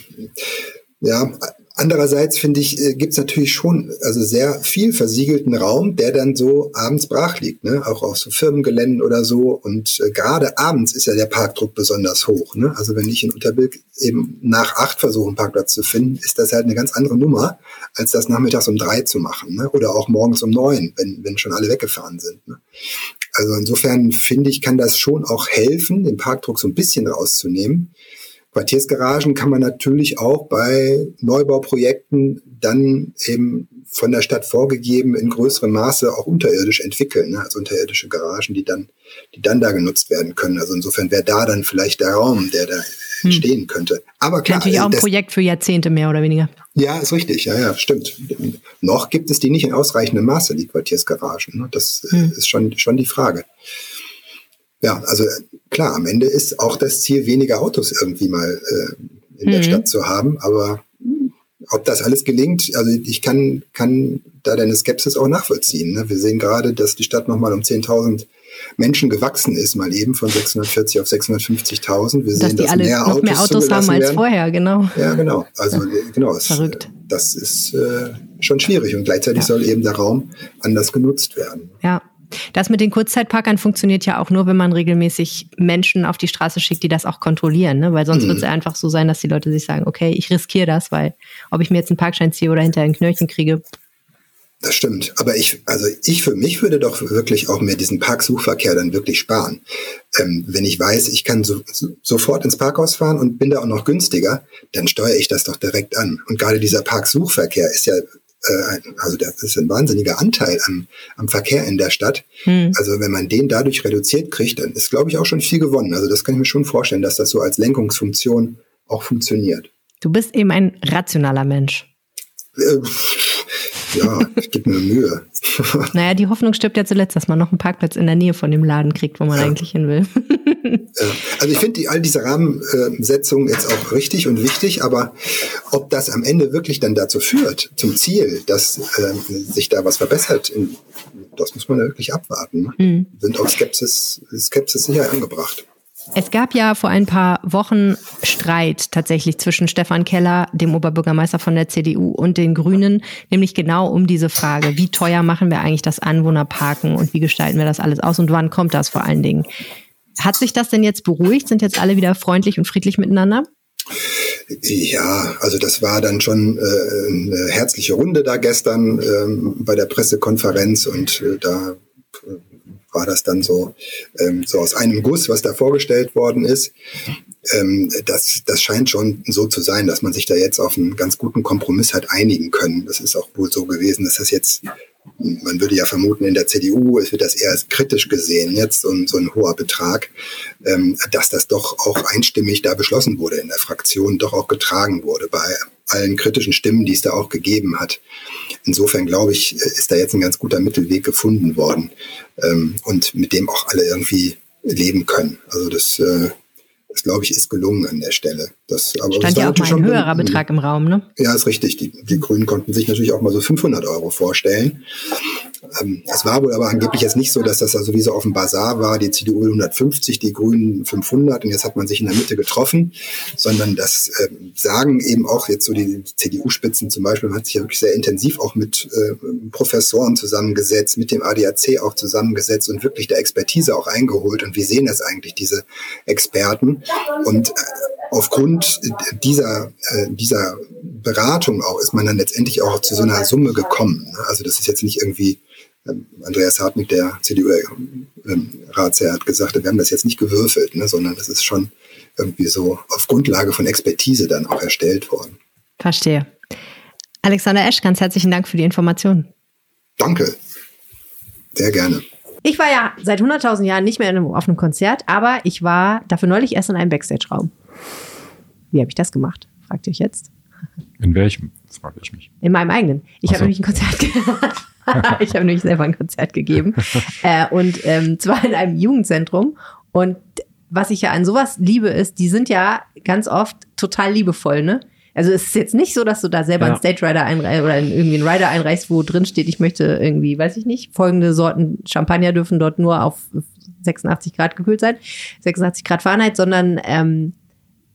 Ja, Andererseits finde ich, äh, gibt es natürlich schon also sehr viel versiegelten Raum, der dann so abends brach liegt, ne? auch auf so Firmengeländen oder so. Und äh, gerade abends ist ja der Parkdruck besonders hoch. Ne? Also wenn ich in Unterbilk eben nach acht versuche, einen Parkplatz zu finden, ist das halt eine ganz andere Nummer, als das nachmittags um drei zu machen. Ne? Oder auch morgens um neun, wenn, wenn schon alle weggefahren sind. Ne? Also insofern finde ich, kann das schon auch helfen, den Parkdruck so ein bisschen rauszunehmen. Quartiersgaragen kann man natürlich auch bei Neubauprojekten dann eben von der Stadt vorgegeben in größerem Maße auch unterirdisch entwickeln, ne? also unterirdische Garagen, die dann, die dann da genutzt werden können. Also insofern wäre da dann vielleicht der Raum, der da hm. entstehen könnte. Aber klar, natürlich auch ein Projekt für Jahrzehnte mehr oder weniger. Ja, ist richtig. Ja, ja, stimmt. Noch gibt es die nicht in ausreichendem Maße, die Quartiersgaragen. Ne? Das hm. ist schon, schon die Frage. Ja, also klar, am Ende ist auch das Ziel, weniger Autos irgendwie mal äh, in mhm. der Stadt zu haben. Aber ob das alles gelingt, also ich kann, kann da deine Skepsis auch nachvollziehen. Ne? Wir sehen gerade, dass die Stadt nochmal um 10.000 Menschen gewachsen ist, mal eben von 640 auf 650.000. Wir dass sehen, dass mehr Autos, mehr Autos haben als werden. vorher, genau. Ja, genau. Also ja. genau, es, Verrückt. das ist äh, schon schwierig und gleichzeitig ja. soll eben der Raum anders genutzt werden. Ja. Das mit den Kurzzeitparkern funktioniert ja auch nur, wenn man regelmäßig Menschen auf die Straße schickt, die das auch kontrollieren, ne? weil sonst mhm. wird es einfach so sein, dass die Leute sich sagen, okay, ich riskiere das, weil ob ich mir jetzt einen Parkschein ziehe oder hinterher ein Knöllchen kriege. Das stimmt. Aber ich, also ich für mich würde doch wirklich auch mehr diesen Parksuchverkehr dann wirklich sparen. Ähm, wenn ich weiß, ich kann so, so, sofort ins Parkhaus fahren und bin da auch noch günstiger, dann steuere ich das doch direkt an. Und gerade dieser Parksuchverkehr ist ja also das ist ein wahnsinniger Anteil am, am Verkehr in der Stadt. Hm. Also wenn man den dadurch reduziert kriegt, dann ist, glaube ich, auch schon viel gewonnen. Also das kann ich mir schon vorstellen, dass das so als Lenkungsfunktion auch funktioniert. Du bist eben ein rationaler Mensch. Ja, ich gebe mir Mühe. (laughs) (laughs) naja, die Hoffnung stirbt ja zuletzt, dass man noch einen Parkplatz in der Nähe von dem Laden kriegt, wo man ja. eigentlich hin will. (laughs) also ich finde die, all diese Rahmensetzungen jetzt auch richtig und wichtig, aber ob das am Ende wirklich dann dazu führt, zum Ziel, dass äh, sich da was verbessert, das muss man ja wirklich abwarten. Ne? Mhm. Sind auch Skepsis, Skepsis sicher angebracht. Es gab ja vor ein paar Wochen Streit tatsächlich zwischen Stefan Keller, dem Oberbürgermeister von der CDU, und den Grünen, nämlich genau um diese Frage, wie teuer machen wir eigentlich das Anwohnerparken und wie gestalten wir das alles aus und wann kommt das vor allen Dingen? Hat sich das denn jetzt beruhigt? Sind jetzt alle wieder freundlich und friedlich miteinander? Ja, also das war dann schon äh, eine herzliche Runde da gestern ähm, bei der Pressekonferenz und äh, da war das dann so, ähm, so aus einem Guss, was da vorgestellt worden ist. Ähm, das, das scheint schon so zu sein, dass man sich da jetzt auf einen ganz guten Kompromiss hat einigen können. Das ist auch wohl so gewesen, dass das jetzt, man würde ja vermuten, in der CDU, es wird das eher kritisch gesehen jetzt und so ein hoher Betrag, ähm, dass das doch auch einstimmig da beschlossen wurde in der Fraktion, doch auch getragen wurde bei allen kritischen Stimmen, die es da auch gegeben hat. Insofern glaube ich, ist da jetzt ein ganz guter Mittelweg gefunden worden ähm, und mit dem auch alle irgendwie leben können. Also das äh, das, glaube ich, ist gelungen an der Stelle. Das, aber Stand ja auch mal ein höherer Betrag im Raum, ne? Ja, ist richtig. Die, die Grünen konnten sich natürlich auch mal so 500 Euro vorstellen. Ähm, es war wohl aber angeblich jetzt nicht so, dass das also wie so auf dem Bazar war, die CDU 150, die Grünen 500 und jetzt hat man sich in der Mitte getroffen, sondern das äh, sagen eben auch jetzt so die, CDU-Spitzen zum Beispiel, man hat sich ja wirklich sehr intensiv auch mit äh, Professoren zusammengesetzt, mit dem ADAC auch zusammengesetzt und wirklich der Expertise auch eingeholt und wie sehen das eigentlich diese Experten und äh, aufgrund dieser, äh, dieser Beratung auch ist man dann letztendlich auch zu so einer Summe gekommen. Ne? Also das ist jetzt nicht irgendwie Andreas Hartmut, der CDU-Ratsherr, ähm, hat gesagt, wir haben das jetzt nicht gewürfelt, ne, sondern das ist schon irgendwie so auf Grundlage von Expertise dann auch erstellt worden. Verstehe. Alexander Esch, ganz herzlichen Dank für die Informationen. Danke. Sehr gerne. Ich war ja seit 100.000 Jahren nicht mehr auf einem Konzert, aber ich war dafür neulich erst in einem Backstage-Raum. Wie habe ich das gemacht? Fragt ihr euch jetzt. In welchem? Frage ich mich. In meinem eigenen. Ich so. habe nämlich ein Konzert (laughs) gemacht. (laughs) ich habe nämlich selber ein Konzert gegeben. äh, und ähm, zwar in einem Jugendzentrum. Und was ich ja an sowas liebe, ist, die sind ja ganz oft total liebevoll, ne? Also es ist jetzt nicht so, dass du da selber ja. einen Stage Rider einreichst oder irgendwie einen Rider einreichst, wo drin steht, ich möchte irgendwie, weiß ich nicht, folgende Sorten Champagner dürfen dort nur auf 86 Grad gekühlt sein, 86 Grad Fahrenheit, sondern ähm,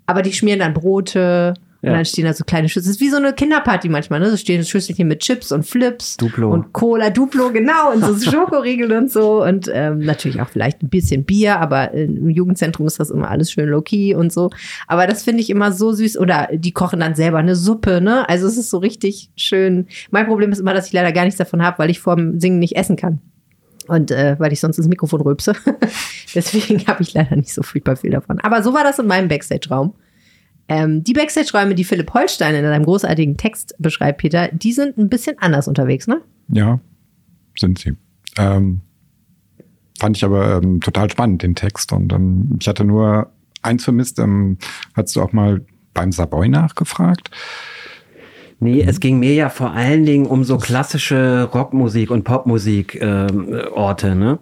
aber die schmieren dann Brote Und Ja. dann stehen da so kleine Schüsseln. Es ist wie so eine Kinderparty manchmal, ne? So stehen Schüsselchen mit Chips und Flips. Duplo. Und Cola, Duplo, genau. Und so (laughs) Schokoriegel und so. Und ähm, natürlich auch vielleicht ein bisschen Bier, aber im Jugendzentrum ist das immer alles schön low-key und so. Aber das finde ich immer so süß. Oder die kochen dann selber eine Suppe, ne? Also es ist so richtig schön. Mein Problem ist immer, dass ich leider gar nichts davon habe, weil ich vorm Singen nicht essen kann. Und äh, weil ich sonst ins Mikrofon rülpse. (laughs) Deswegen habe ich leider nicht so furchtbar viel davon. Aber so war das in meinem Backstage-Raum. Ähm, die Backstage-Räume, die Philipp Holstein in seinem großartigen Text beschreibt, Peter, die sind ein bisschen anders unterwegs, ne? Ja, sind sie. Ähm, fand ich aber ähm, total spannend, den Text. Und ähm, ich hatte nur eins vermisst. Ähm, hast du auch mal beim Savoy nachgefragt? Nee, es ging mir ja vor allen Dingen um so klassische Rockmusik und Popmusik ähm, äh, Orte. Ne?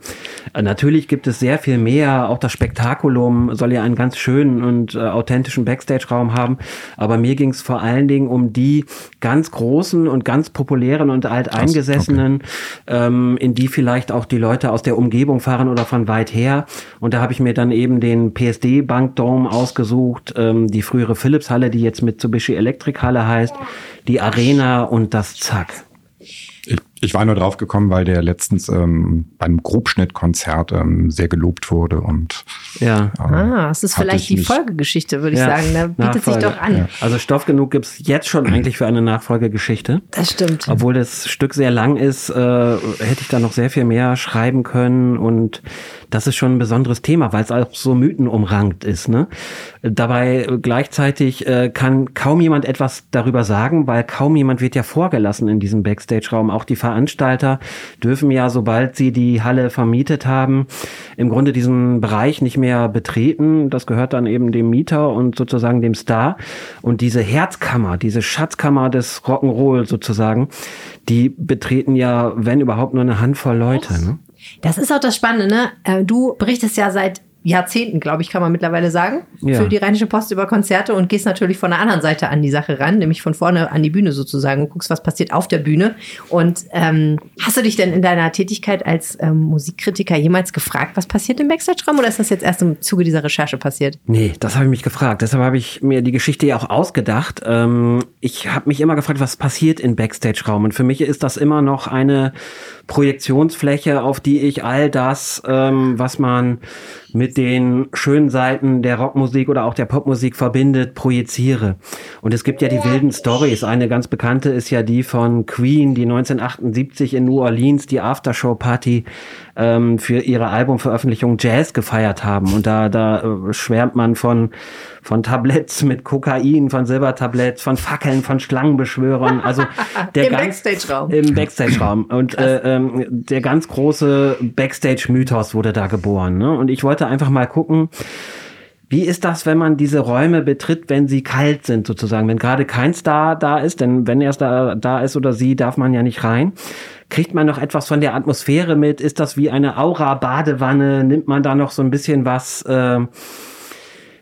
Äh, natürlich gibt es sehr viel mehr. Auch das Spektakulum soll ja einen ganz schönen und äh, authentischen Backstage-Raum haben. Aber mir ging es vor allen Dingen um die ganz großen und ganz populären und alteingesessenen, ähm, in die vielleicht auch die Leute aus der Umgebung fahren oder von weit her. Und da habe ich mir dann eben den PSD Bank Dome ausgesucht, ähm, die frühere Philips Halle, die jetzt Mitsubishi Electric Halle heißt, die Arena und das Zack. Ich, ich war nur drauf gekommen, weil der letztens ähm, beim Grobschnittkonzert ähm, sehr gelobt wurde und Ja. ähm, Ah, es ist vielleicht ich die Folgegeschichte, würde ich Ja, sagen. Da bietet sich Nachfolge, doch an. ja. Also Stoff genug gibt's jetzt schon eigentlich für eine Nachfolgegeschichte. Das stimmt. Obwohl das Stück sehr lang ist, äh, hätte ich da noch sehr viel mehr schreiben können und das ist schon ein besonderes Thema, weil es auch so mythenumrankt ist. Ne? Dabei äh, gleichzeitig äh, kann kaum jemand etwas darüber sagen, weil kaum jemand wird ja vorgelassen in diesem Backstage-Raum. Auch die Veranstalter dürfen ja, sobald sie die Halle vermietet haben, im Grunde diesen Bereich nicht mehr betreten. Das gehört dann eben dem Mieter und sozusagen dem Star. Und diese Herzkammer, diese Schatzkammer des Rock'n'Roll sozusagen, die betreten ja, wenn überhaupt, nur eine Handvoll Leute. Ne? Das ist auch das Spannende, ne? Äh, Du berichtest ja seit Jahrzehnten, glaube ich, kann man mittlerweile sagen, Ja. für die Rheinische Post über Konzerte und gehst natürlich von der anderen Seite an die Sache ran, nämlich von vorne an die Bühne sozusagen und guckst, was passiert auf der Bühne. Und ähm, hast du dich denn in deiner Tätigkeit als ähm, Musikkritiker jemals gefragt, was passiert im Backstage-Raum oder ist das jetzt erst im Zuge dieser Recherche passiert? Nee, das habe ich mich gefragt. Deshalb habe ich mir die Geschichte ja auch ausgedacht. Ähm, ich habe mich immer gefragt, was passiert in Backstage-Raum. Und für mich ist das immer noch eine Projektionsfläche, auf die ich all das, ähm, was man mit den schönen Seiten der Rockmusik oder auch der Popmusik verbindet, projiziere. Und es gibt ja die wilden Stories. Eine ganz bekannte ist ja die von Queen, die 1978 in New Orleans die Aftershow-Party ähm, für ihre Albumveröffentlichung Jazz gefeiert haben. Und da, da äh, schwärmt man von, von Tabletts mit Kokain, von Silbertabletts, von Fackeln, von Schlangenbeschwörern. Also (laughs) der Im Backstage-Raum. Im Backstage-Raum. Und äh, ähm, der ganz große Backstage-Mythos wurde da geboren. Ne? Und ich wollte einfach mal gucken, wie ist das, wenn man diese Räume betritt, wenn sie kalt sind, sozusagen? Wenn gerade kein Star da ist, denn wenn er da, da ist oder sie, darf man ja nicht rein. Kriegt man noch etwas von der Atmosphäre mit? Ist das wie eine Aura-Badewanne? Nimmt man da noch so ein bisschen was äh,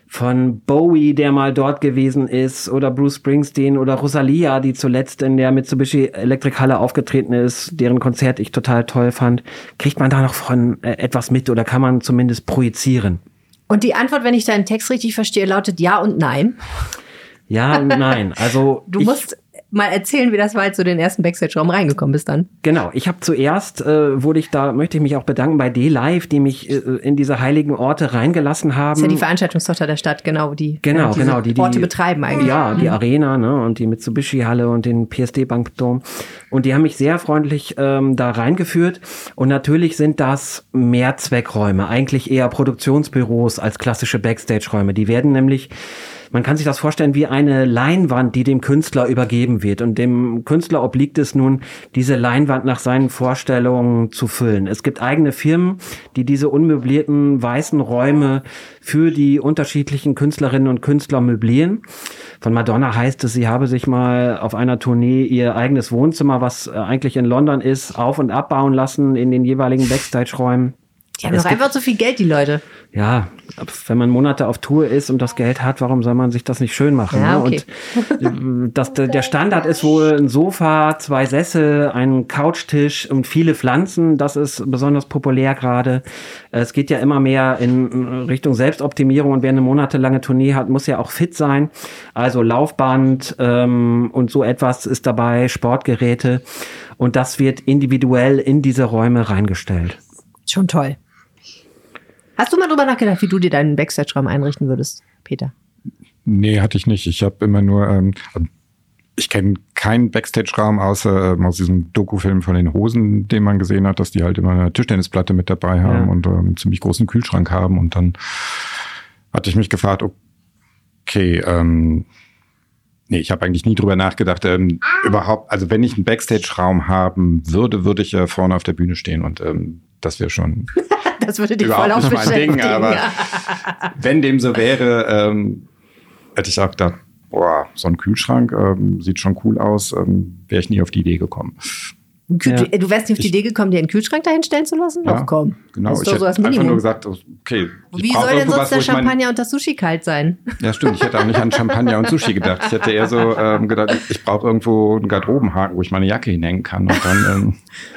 von Bowie, der mal dort gewesen ist, oder Bruce Springsteen oder Rosalia, die zuletzt in der Mitsubishi Electric Halle aufgetreten ist, deren Konzert ich total toll fand. Kriegt man da noch von äh, etwas mit oder kann man zumindest projizieren? Und die Antwort, wenn ich deinen Text richtig verstehe, lautet ja und nein. Ja und nein. Also Du musst mal erzählen, wie das war, als du in den ersten Backstage-Raum reingekommen bist dann. Genau, ich habe zuerst, äh, wurde ich da, möchte ich mich auch bedanken bei D-Live, die mich äh, in diese heiligen Orte reingelassen haben. Das ist ja die Veranstaltungstochter der Stadt, genau, die Genau, äh, diese genau, die die Orte betreiben eigentlich. Ja, die Arena, ne, und die Mitsubishi Halle und den PSD Bank Dome. Und die haben mich sehr freundlich ähm, da reingeführt. Und natürlich sind das Mehrzweckräume, eigentlich eher Produktionsbüros als klassische Backstage-Räume. Die werden nämlich man kann sich das vorstellen wie eine Leinwand, die dem Künstler übergeben wird. Und dem Künstler obliegt es nun, diese Leinwand nach seinen Vorstellungen zu füllen. Es gibt eigene Firmen, die diese unmöblierten weißen Räume für die unterschiedlichen Künstlerinnen und Künstler möblieren. Von Madonna heißt es, sie habe sich mal auf einer Tournee ihr eigenes Wohnzimmer, was äh, eigentlich in London ist, auf und abbauen lassen in den jeweiligen Backstage-Räumen. Die haben doch einfach zu viel Geld, die Leute. Ja, wenn man Monate auf Tour ist und das Geld hat, warum soll man sich das nicht schön machen? Ja, ne? okay. Und äh, das, der Standard ist wohl ein Sofa, zwei Sessel, ein Couchtisch und viele Pflanzen. Das ist besonders populär gerade. Es geht ja immer mehr in Richtung Selbstoptimierung und wer eine monatelange Tournee hat, muss ja auch fit sein. Also Laufband ähm, und so etwas ist dabei, Sportgeräte. Und das wird individuell in diese Räume reingestellt. Schon toll. Hast du mal drüber nachgedacht, wie du dir deinen Backstage-Raum einrichten würdest, Peter? Nee, hatte ich nicht. Ich habe immer nur, ähm, ich kenne keinen Backstage-Raum außer ähm, aus diesem Doku-Film von den Hosen, den man gesehen hat, dass die halt immer eine Tischtennisplatte mit dabei haben Ja. und ähm, einen ziemlich großen Kühlschrank haben. Und dann hatte ich mich gefragt, okay, ähm, nee, ich habe eigentlich nie drüber nachgedacht, ähm, überhaupt, also wenn ich einen Backstage-Raum haben würde, würde ich ja vorne auf der Bühne stehen und ähm, das wäre schon (laughs) Das würde dich voll auf mein Ding, aber- wenn dem so wäre, ähm, hätte ich auch gedacht, boah, so ein Kühlschrank ähm, sieht schon cool aus, ähm, wäre ich nie auf die Idee gekommen. Ja. Du wärst nicht auf die Idee gekommen, dir einen Kühlschrank dahin stellen zu lassen? Doch, Ja, komm. Genau, ich doch hätte einfach nur gesagt, okay, Wie soll denn sonst der ich mein, Champagner und das Sushi kalt sein? Ja, stimmt, ich hätte auch nicht an Champagner und Sushi gedacht. Ich hätte eher so ähm, gedacht, ich brauche irgendwo einen Garderobenhaken, wo ich meine Jacke hinhängen kann und dann,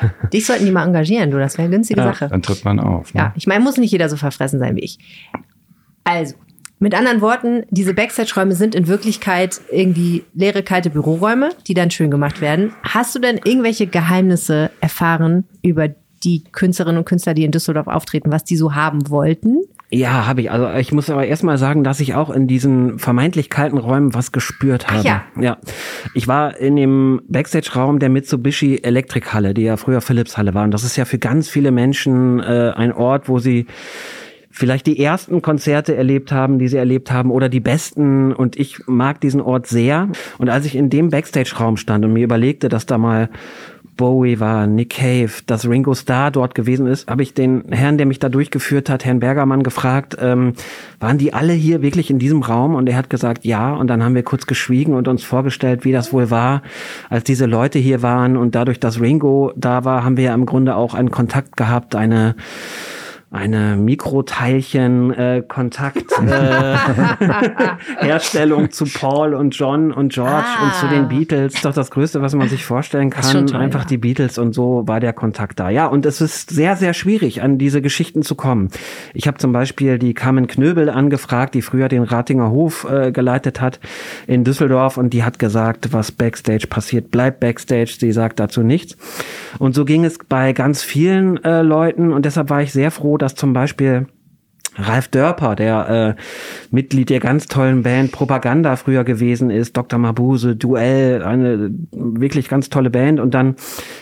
ähm, (laughs) Dich sollten die mal engagieren, du, das wäre eine günstige Ja, Sache. dann tritt man auf. Ne? Ja, ich meine, muss nicht jeder so verfressen sein wie ich. Also, mit anderen Worten, diese Backstage-Räume sind in Wirklichkeit irgendwie leere, kalte Büroräume, die dann schön gemacht werden. Hast du denn irgendwelche Geheimnisse erfahren über die Künstlerinnen und Künstler, die in Düsseldorf auftreten, was die so haben wollten? Ja, habe ich. Also ich muss aber erstmal sagen, dass ich auch in diesen vermeintlich kalten Räumen was gespürt habe. ja. ja. Ich war in dem Backstage-Raum der Mitsubishi Elektrikhalle, die ja früher Philips-Halle war. Und das ist ja für ganz viele Menschen äh, ein Ort, wo sie vielleicht die ersten Konzerte erlebt haben, die sie erlebt haben oder die besten und ich mag diesen Ort sehr und als ich in dem Backstage-Raum stand und mir überlegte, dass da mal Bowie war, Nick Cave, dass Ringo Starr dort gewesen ist, habe ich den Herrn, der mich da durchgeführt hat, Herrn Bergermann, gefragt, ähm, waren die alle hier wirklich in diesem Raum? Und er hat gesagt, ja. Und dann haben wir kurz geschwiegen und uns vorgestellt, wie das wohl war, als diese Leute hier waren. Und dadurch, dass Ringo da war, haben wir ja im Grunde auch einen Kontakt gehabt, eine eine Mikroteilchen-Kontakt (laughs) äh, Herstellung zu Paul und John und George Ah. und zu den Beatles. Doch das Größte, was man sich vorstellen kann. toll, Einfach ja. die Beatles und so war der Kontakt da. Ja, und es ist sehr, sehr schwierig, an diese Geschichten zu kommen. Ich habe zum Beispiel die Carmen Knöbel angefragt, die früher den Ratinger Hof äh, geleitet hat in Düsseldorf und die hat gesagt, was Backstage passiert, bleibt Backstage. Sie sagt dazu nichts. Und so ging es bei ganz vielen äh, Leuten und deshalb war ich sehr froh, dass zum Beispiel Ralf Dörper, der äh, Mitglied der ganz tollen Band Propaganda früher gewesen ist, Dr. Mabuse, Duell, eine wirklich ganz tolle Band und dann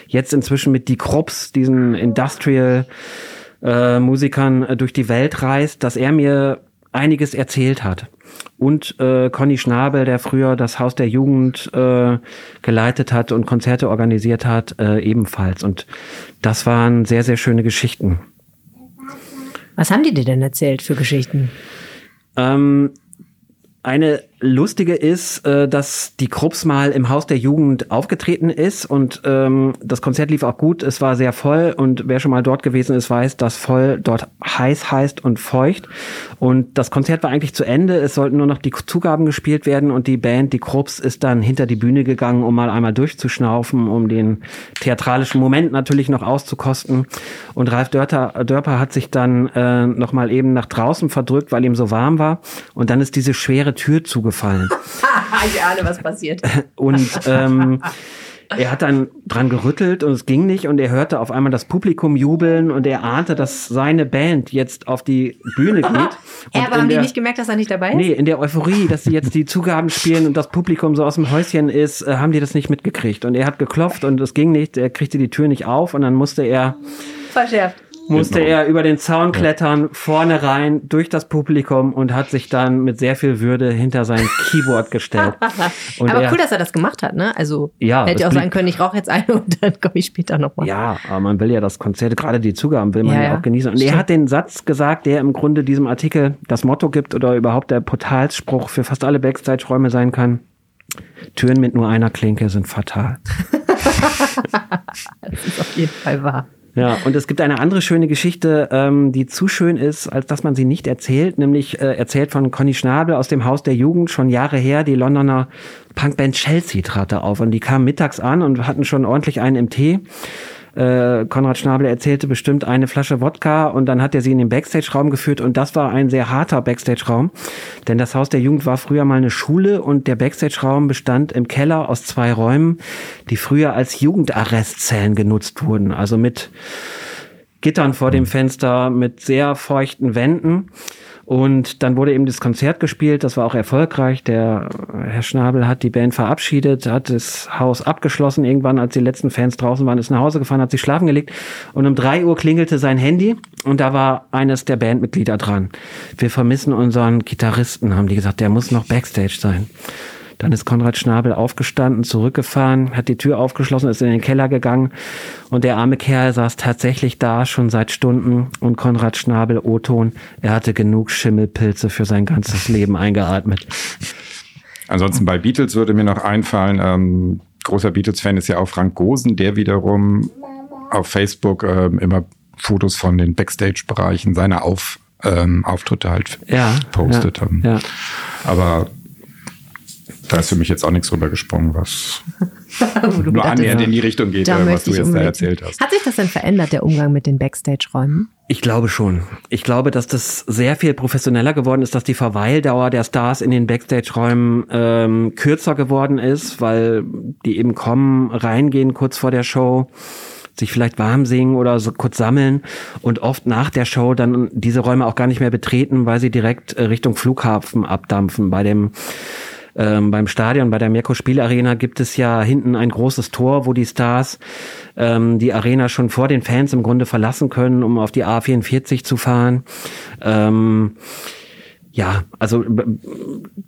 jetzt inzwischen mit Die Krups, diesen Industrial äh, äh, durch die Welt reist, dass er mir einiges erzählt hat. Und äh, Conny Schnabel, der früher das Haus der Jugend äh, geleitet hat und Konzerte organisiert hat, äh, ebenfalls. Und das waren sehr, sehr schöne Geschichten. Was haben die dir denn erzählt für Geschichten? Ähm, eine lustige ist, äh, dass die Krupps mal im Haus der Jugend aufgetreten ist und ähm, das Konzert lief auch gut. Es war sehr voll und wer schon mal dort gewesen ist, weiß, dass voll dort heiß heißt und feucht. Und das Konzert war eigentlich zu Ende. Es sollten nur noch die Zugaben gespielt werden und die Band, die Krupps, ist dann hinter die Bühne gegangen, um mal einmal durchzuschnaufen, um den theatralischen Moment natürlich noch auszukosten. Und Ralf Dörper, Dörper hat sich dann äh, noch mal eben nach draußen verdrückt, weil ihm so warm war. Und dann ist diese schwere Tür zugefallen. (laughs) ich ahne, was passiert. (laughs) Und ähm, er hat dann dran gerüttelt und es ging nicht und er hörte auf einmal das Publikum jubeln und er ahnte, dass seine Band jetzt auf die Bühne (laughs) geht. Ja, Und aber haben die der- nicht gemerkt, dass er nicht dabei ist? Nee, in der Euphorie, dass sie jetzt die Zugaben spielen und das Publikum so aus dem Häuschen ist, äh, haben die das nicht mitgekriegt. Und er hat geklopft und es ging nicht, er kriegte die Tür nicht auf und dann musste er Verschärft. Musste Genau. er über den Zaun klettern, vorne rein, durch das Publikum und hat sich dann mit sehr viel Würde hinter sein (laughs) Keyboard gestellt. Und aber er, cool, dass er das gemacht hat, ne? Also Ja, hätte es auch sagen können, ich rauche jetzt eine (laughs) und dann komme ich später nochmal. Ja, aber man will ja das Konzert, gerade die Zugaben will man Ja, ja, ja. auch genießen. Und Stimmt. er hat den Satz gesagt, der im Grunde diesem Artikel das Motto gibt oder überhaupt der Portalsspruch für fast alle Backstage-Räume sein kann. Türen mit nur einer Klinke sind fatal. (laughs) Das ist auf jeden Fall wahr. Ja, und es gibt eine andere schöne Geschichte, ähm, die zu schön ist, als dass man sie nicht erzählt, nämlich äh, erzählt von Conny Schnabel aus dem Haus der Jugend, schon Jahre her. Die Londoner Punkband Chelsea trat da auf und die kamen mittags an und hatten schon ordentlich einen im Tee. Äh, Konrad Schnabel erzählte bestimmt eine Flasche Wodka und dann hat er sie in den Backstage-Raum geführt und das war ein sehr harter Backstage-Raum, denn das Haus der Jugend war früher mal eine Schule und der Backstage-Raum bestand im Keller aus zwei Räumen, die früher als Jugendarrestzellen genutzt wurden, also mit Gittern vor dem Fenster, mit sehr feuchten Wänden. Und dann wurde eben das Konzert gespielt, das war auch erfolgreich. Der Herr Schnabel hat die Band verabschiedet, hat das Haus abgeschlossen. Irgendwann, als die letzten Fans draußen waren, ist nach Hause gefahren, hat sich schlafen gelegt. Und um drei Uhr klingelte sein Handy und da war eines der Bandmitglieder dran. Wir vermissen unseren Gitarristen, haben die gesagt, der muss noch Backstage sein. Dann ist Konrad Schnabel aufgestanden, zurückgefahren, hat die Tür aufgeschlossen, ist in den Keller gegangen und der arme Kerl saß tatsächlich da schon seit Stunden und Konrad Schnabel, O-Ton, er hatte genug Schimmelpilze für sein ganzes Leben eingeatmet. Ansonsten bei Beatles würde mir noch einfallen, ähm, großer Beatles-Fan ist ja auch Frank Gosen, der wiederum auf Facebook ähm, immer Fotos von den Backstage-Bereichen seiner auf, ähm, Auftritte halt Ja, postet. ja, ähm. ja. Aber da ist für mich jetzt auch nichts rübergesprungen, was (laughs) nur annähernd in die Richtung geht, da äh, was du ich jetzt da unbedingt- erzählt hast. Hat sich das denn verändert, der Umgang mit den Backstage-Räumen? Ich glaube schon. Ich glaube, dass das sehr viel professioneller geworden ist, dass die Verweildauer der Stars in den Backstage-Räumen ähm, kürzer geworden ist, weil die eben kommen, reingehen kurz vor der Show, sich vielleicht warm singen oder so kurz sammeln und oft nach der Show dann diese Räume auch gar nicht mehr betreten, weil sie direkt äh, Richtung Flughafen abdampfen. Bei dem ähm, beim Stadion, bei der Mirko Spielarena gibt es ja hinten ein großes Tor, wo die Stars ähm, die Arena schon vor den Fans im Grunde verlassen können, um auf die A44 zu fahren. Ähm, ja, also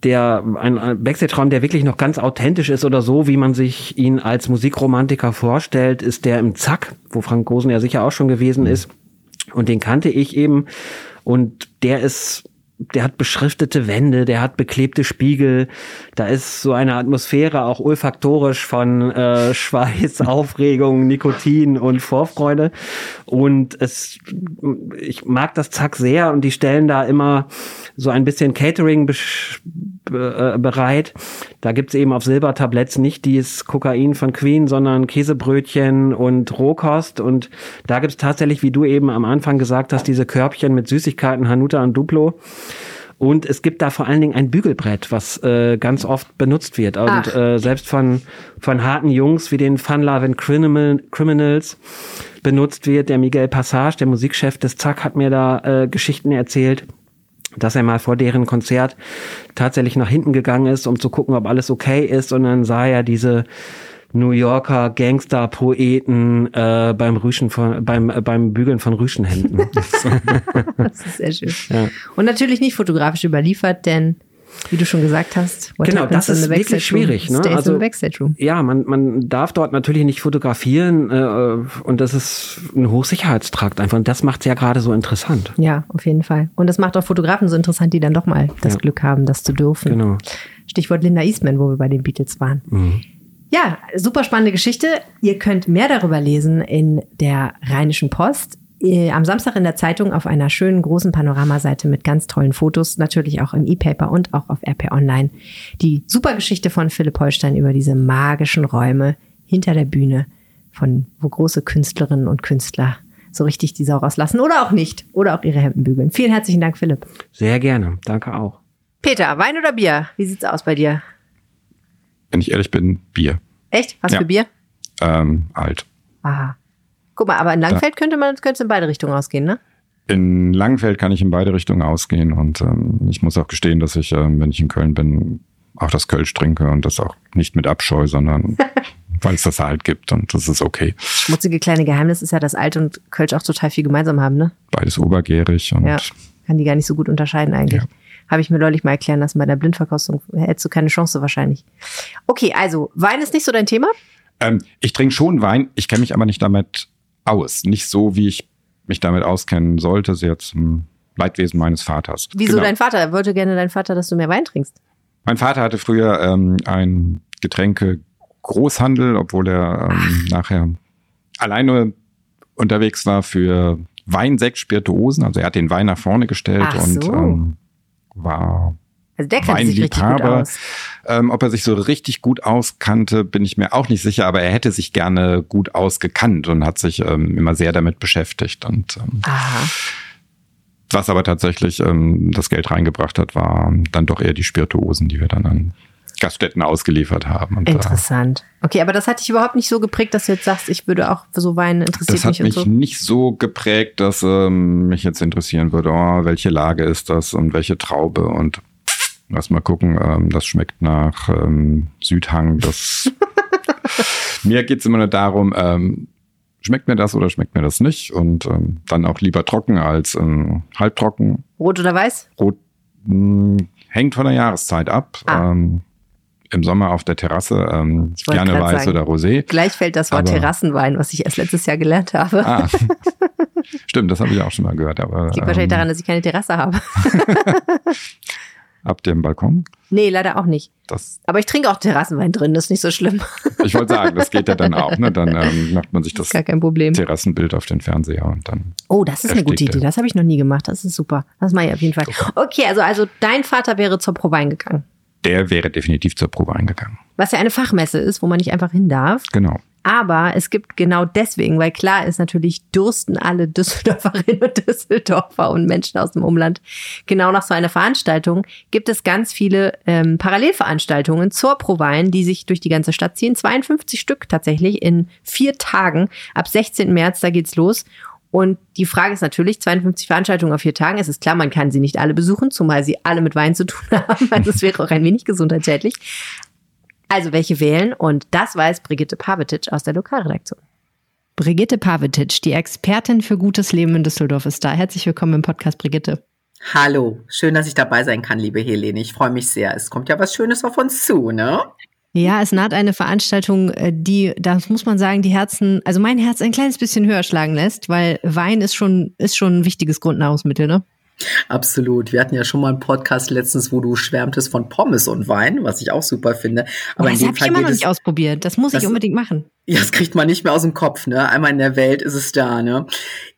der ein ein Backstage-Raum, der wirklich noch ganz authentisch ist oder so, wie man sich ihn als Musikromantiker vorstellt, ist der im Zack, wo Frank Gosen ja sicher auch schon gewesen ist. Und den kannte ich eben. Und der ist, der hat beschriftete Wände, der hat beklebte Spiegel. Da ist so eine Atmosphäre auch olfaktorisch von äh, (laughs) Schweiß, Aufregung, Nikotin und Vorfreude. Und es, ich mag das Zack sehr und die stellen da immer so ein bisschen Catering be- äh, bereit. Da gibt's eben auf Silbertabletts nicht dieses Kokain von Queen, sondern Käsebrötchen und Rohkost. Und da gibt's tatsächlich, wie du eben am Anfang gesagt hast, diese Körbchen mit Süßigkeiten, Hanuta und Duplo. Und es gibt da vor allen Dingen ein Bügelbrett, was äh, ganz oft benutzt wird. Und Ach. äh, selbst von, von harten Jungs wie den Fun Loving Criminal, Criminals benutzt wird. Der Miguel Passage, der Musikchef des Zack, hat mir da äh, Geschichten erzählt dass er mal vor deren Konzert tatsächlich nach hinten gegangen ist, um zu gucken, ob alles okay ist. Und dann sah er diese New Yorker Gangster-Poeten äh, beim Rüschen von, beim, äh, beim Bügeln von Rüschenhemden. (laughs) Das ist sehr schön. Ja. Und natürlich nicht fotografisch überliefert, denn wie du schon gesagt hast, Genau, das in ist wirklich schwierig, ne? Also- the backstage room. ja, man, man darf dort natürlich nicht fotografieren äh, und das ist ein Hochsicherheitstrakt einfach. Und das macht es ja gerade so interessant. Ja, auf jeden Fall. Und das macht auch Fotografen so interessant, die dann doch mal das Ja. Glück haben, das zu dürfen. Genau. Stichwort Linda Eastman, wo wir bei den Beatles waren. Mhm. Ja, super spannende Geschichte. Ihr könnt mehr darüber lesen in der Rheinischen Post. Äh, Am Samstag in der Zeitung auf einer schönen großen Panoramaseite mit ganz tollen Fotos, natürlich auch im E-Paper und auch auf RP Online. Die super Geschichte von Philipp Holstein über diese magischen Räume hinter der Bühne, von wo große Künstlerinnen und Künstler so richtig die Sau rauslassen oder auch nicht oder auch ihre Hemden bügeln. Vielen herzlichen Dank, Philipp. Sehr gerne. Danke auch. Peter, Wein oder Bier? Wie sieht's aus bei dir? Wenn ich ehrlich bin, Bier. Echt? Was Ja. für Bier? Ähm, alt. Aha. Guck mal, aber in Langfeld könnte man könnte es in beide Richtungen ausgehen, ne? In Langenfeld kann ich in beide Richtungen ausgehen und ähm, ich muss auch gestehen, dass ich, ähm, wenn ich in Köln bin, auch das Kölsch trinke und das auch nicht mit Abscheu, sondern (laughs) weil es das halt gibt und das ist okay. Schmutzige kleine Geheimnis ist ja, dass Alt und Kölsch auch total viel gemeinsam haben, ne? Beides obergärig und Ja. Kann die gar nicht so gut unterscheiden eigentlich. Ja. Habe ich mir neulich mal erklären lassen, bei der Blindverkostung hättest du keine Chance wahrscheinlich. Okay, also Wein ist nicht so dein Thema? ähm, ich trinke schon Wein, ich kenne mich aber nicht damit aus. Nicht so, wie ich mich damit auskennen sollte, sehr zum Leidwesen meines Vaters. Wieso Genau. dein Vater? Er wollte gerne dein Vater, dass du mehr Wein trinkst. Mein Vater hatte früher ähm, ein Getränke Großhandel, obwohl er ähm, nachher alleine unterwegs war für Wein, Sekt, Spirituosen. Also er hat den Wein nach vorne gestellt Ach und so. ähm, war Also der kennt sich richtig gut aus. Ähm, ob er sich so richtig gut auskannte, bin ich mir auch nicht sicher, aber er hätte sich gerne gut ausgekannt und hat sich ähm, immer sehr damit beschäftigt. Und ähm, Aha. was aber tatsächlich ähm, das Geld reingebracht hat, war dann doch eher die Spirituosen, die wir dann an Gaststätten ausgeliefert haben. Und, Interessant. Okay, aber das hat dich überhaupt nicht so geprägt, dass du jetzt sagst, ich würde auch für so Wein interessiert Das hat mich und mich so. nicht so geprägt, dass ähm, mich jetzt interessieren würde, oh, welche Lage ist das und welche Traube und lass mal gucken, ähm, das schmeckt nach ähm, Südhang. Das (laughs) mir geht's immer nur darum, ähm, schmeckt mir das oder schmeckt mir das nicht und ähm, dann auch lieber trocken als ähm, halbtrocken. Rot oder weiß? Rot mh, hängt von der Jahreszeit ab. Ah. Ähm, Im Sommer auf der Terrasse ähm, gerne weiß sagen. oder Rosé. Gleich fällt das Wort Aber- Terrassenwein, was ich erst letztes Jahr gelernt habe. Ah, (laughs) stimmt, das habe ich auch schon mal gehört. Aber Liegt wahrscheinlich ähm, daran, dass ich keine Terrasse habe. (laughs) habt ihr einen Balkon? nee, leider auch nicht. Das, Aber ich trinke auch Terrassenwein drin, das ist nicht so schlimm. ich wollte sagen, das geht ja dann auch. Ne? Dann ähm, macht man sich das Gar kein Problem. Terrassenbild auf den Fernseher und dann. Oh, das ist eine gute Idee. Das habe ich noch nie gemacht. Das ist super. Das mache ich auf jeden Fall. (laughs) Okay, also, also dein Vater wäre zur Prowein gegangen. Der wäre definitiv zur Probe eingegangen. Was ja eine Fachmesse ist, wo man nicht einfach hin darf. Genau. Aber es gibt genau deswegen, weil klar ist natürlich, dursten alle Düsseldorferinnen und Düsseldorfer und Menschen aus dem Umland genau nach so einer Veranstaltung, gibt es ganz viele ähm, Parallelveranstaltungen zur Prowein, die sich durch die ganze Stadt ziehen. 52 Stück tatsächlich in vier Tagen. Ab 16. März, da geht's los. Und die Frage ist natürlich, 52 Veranstaltungen auf vier Tagen. Es ist klar, man kann sie nicht alle besuchen, zumal sie alle mit Wein zu tun (laughs) haben. Also es wäre auch ein wenig gesundheitsschädlich. Also welche wählen? Und das weiß Brigitte Pavetic aus der Lokalredaktion. Brigitte Pavetic, die Expertin für gutes Leben in Düsseldorf, ist da. Herzlich willkommen im Podcast, Brigitte. Hallo, schön, dass ich dabei sein kann, liebe Helene. Ich freue mich sehr. Es kommt ja was Schönes auf uns zu, ne? Ja, es naht eine Veranstaltung, äh, die, das muss man sagen, die Herzen, also mein Herz ein kleines bisschen höher schlagen lässt, weil Wein ist schon, ist schon ein wichtiges Grundnahrungsmittel, ne? Absolut. Wir hatten ja schon mal einen Podcast letztens, wo du schwärmtest von Pommes und Wein, was ich auch super finde. Aber das in habe ich immer Fall noch nicht ausprobiert. Das muss ich Das- unbedingt machen. Ja, das kriegt man nicht mehr aus dem Kopf, ne? Einmal in der Welt ist es da, ne?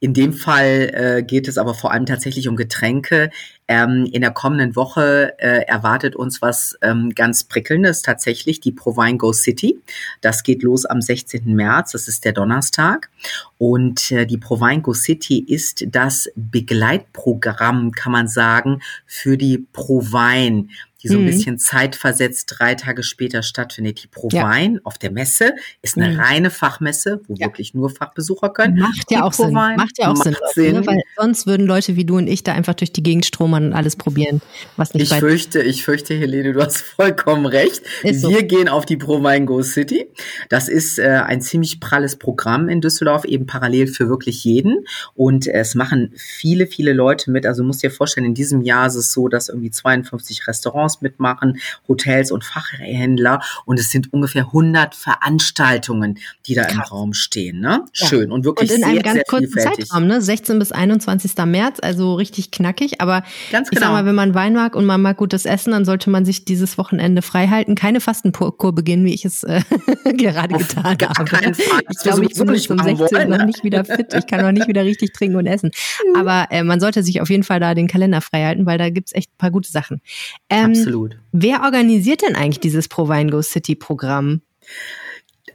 In dem Fall äh, geht es aber vor allem tatsächlich um Getränke. Ähm, in der kommenden Woche äh, erwartet uns was ähm, ganz prickelndes tatsächlich, die Provine Go City. Das geht los am 16. März, das ist der Donnerstag. Und äh, die Provine Go City ist das Begleitprogramm, kann man sagen, für die Provine, die so ein Mhm. bisschen zeitversetzt drei Tage später stattfindet. Die Provine auf der Messe ist eine Mhm. reine Fachmesse, wo Ja. wirklich nur Fachbesucher können. Macht ja Die auch Sinn. Provine Macht ja auch Sinn, macht Leute, ne? Sinn. weil sonst würden Leute wie du und ich da einfach durch die Gegend stromern und alles probieren, was nicht Ich fürchte, ich fürchte, Helene, du hast (laughs) vollkommen recht. Ist so. Wir gehen auf die Provine Go City. Das ist äh, ein ziemlich pralles Programm in Düsseldorf, eben parallel für wirklich jeden. Und es machen viele, viele Leute mit. Also du musst dir vorstellen, in diesem Jahr ist es so, dass irgendwie 52 Restaurants mitmachen, Hotels und Fachhändler. Und es sind ungefähr 100 Veranstaltungen, die da im Krass. Raum stehen. Ne? Ja. Schön und wirklich und in sehr, einem ganz sehr kurzen vielfältig. Zeitraum, ne? 16 bis 21. März, also richtig knackig. Aber Ganz ich genau. sag mal, wenn man Wein mag und man mag gutes Essen, dann sollte man sich dieses Wochenende frei halten. Keine Fastenkur beginnen, wie ich es äh, (laughs) gerade Auf getan gar habe. keinen Fall. Ich glaube, ich bin zum machen 16. wollen, noch ne? nicht wieder fit. Ich kann noch nicht wieder richtig trinken und essen. (laughs) Aber äh, man sollte sich auf jeden Fall da den Kalender frei halten, weil da gibt's echt ein paar gute Sachen. Ähm, Absolut. Wer organisiert denn eigentlich dieses Provine Go City Programm?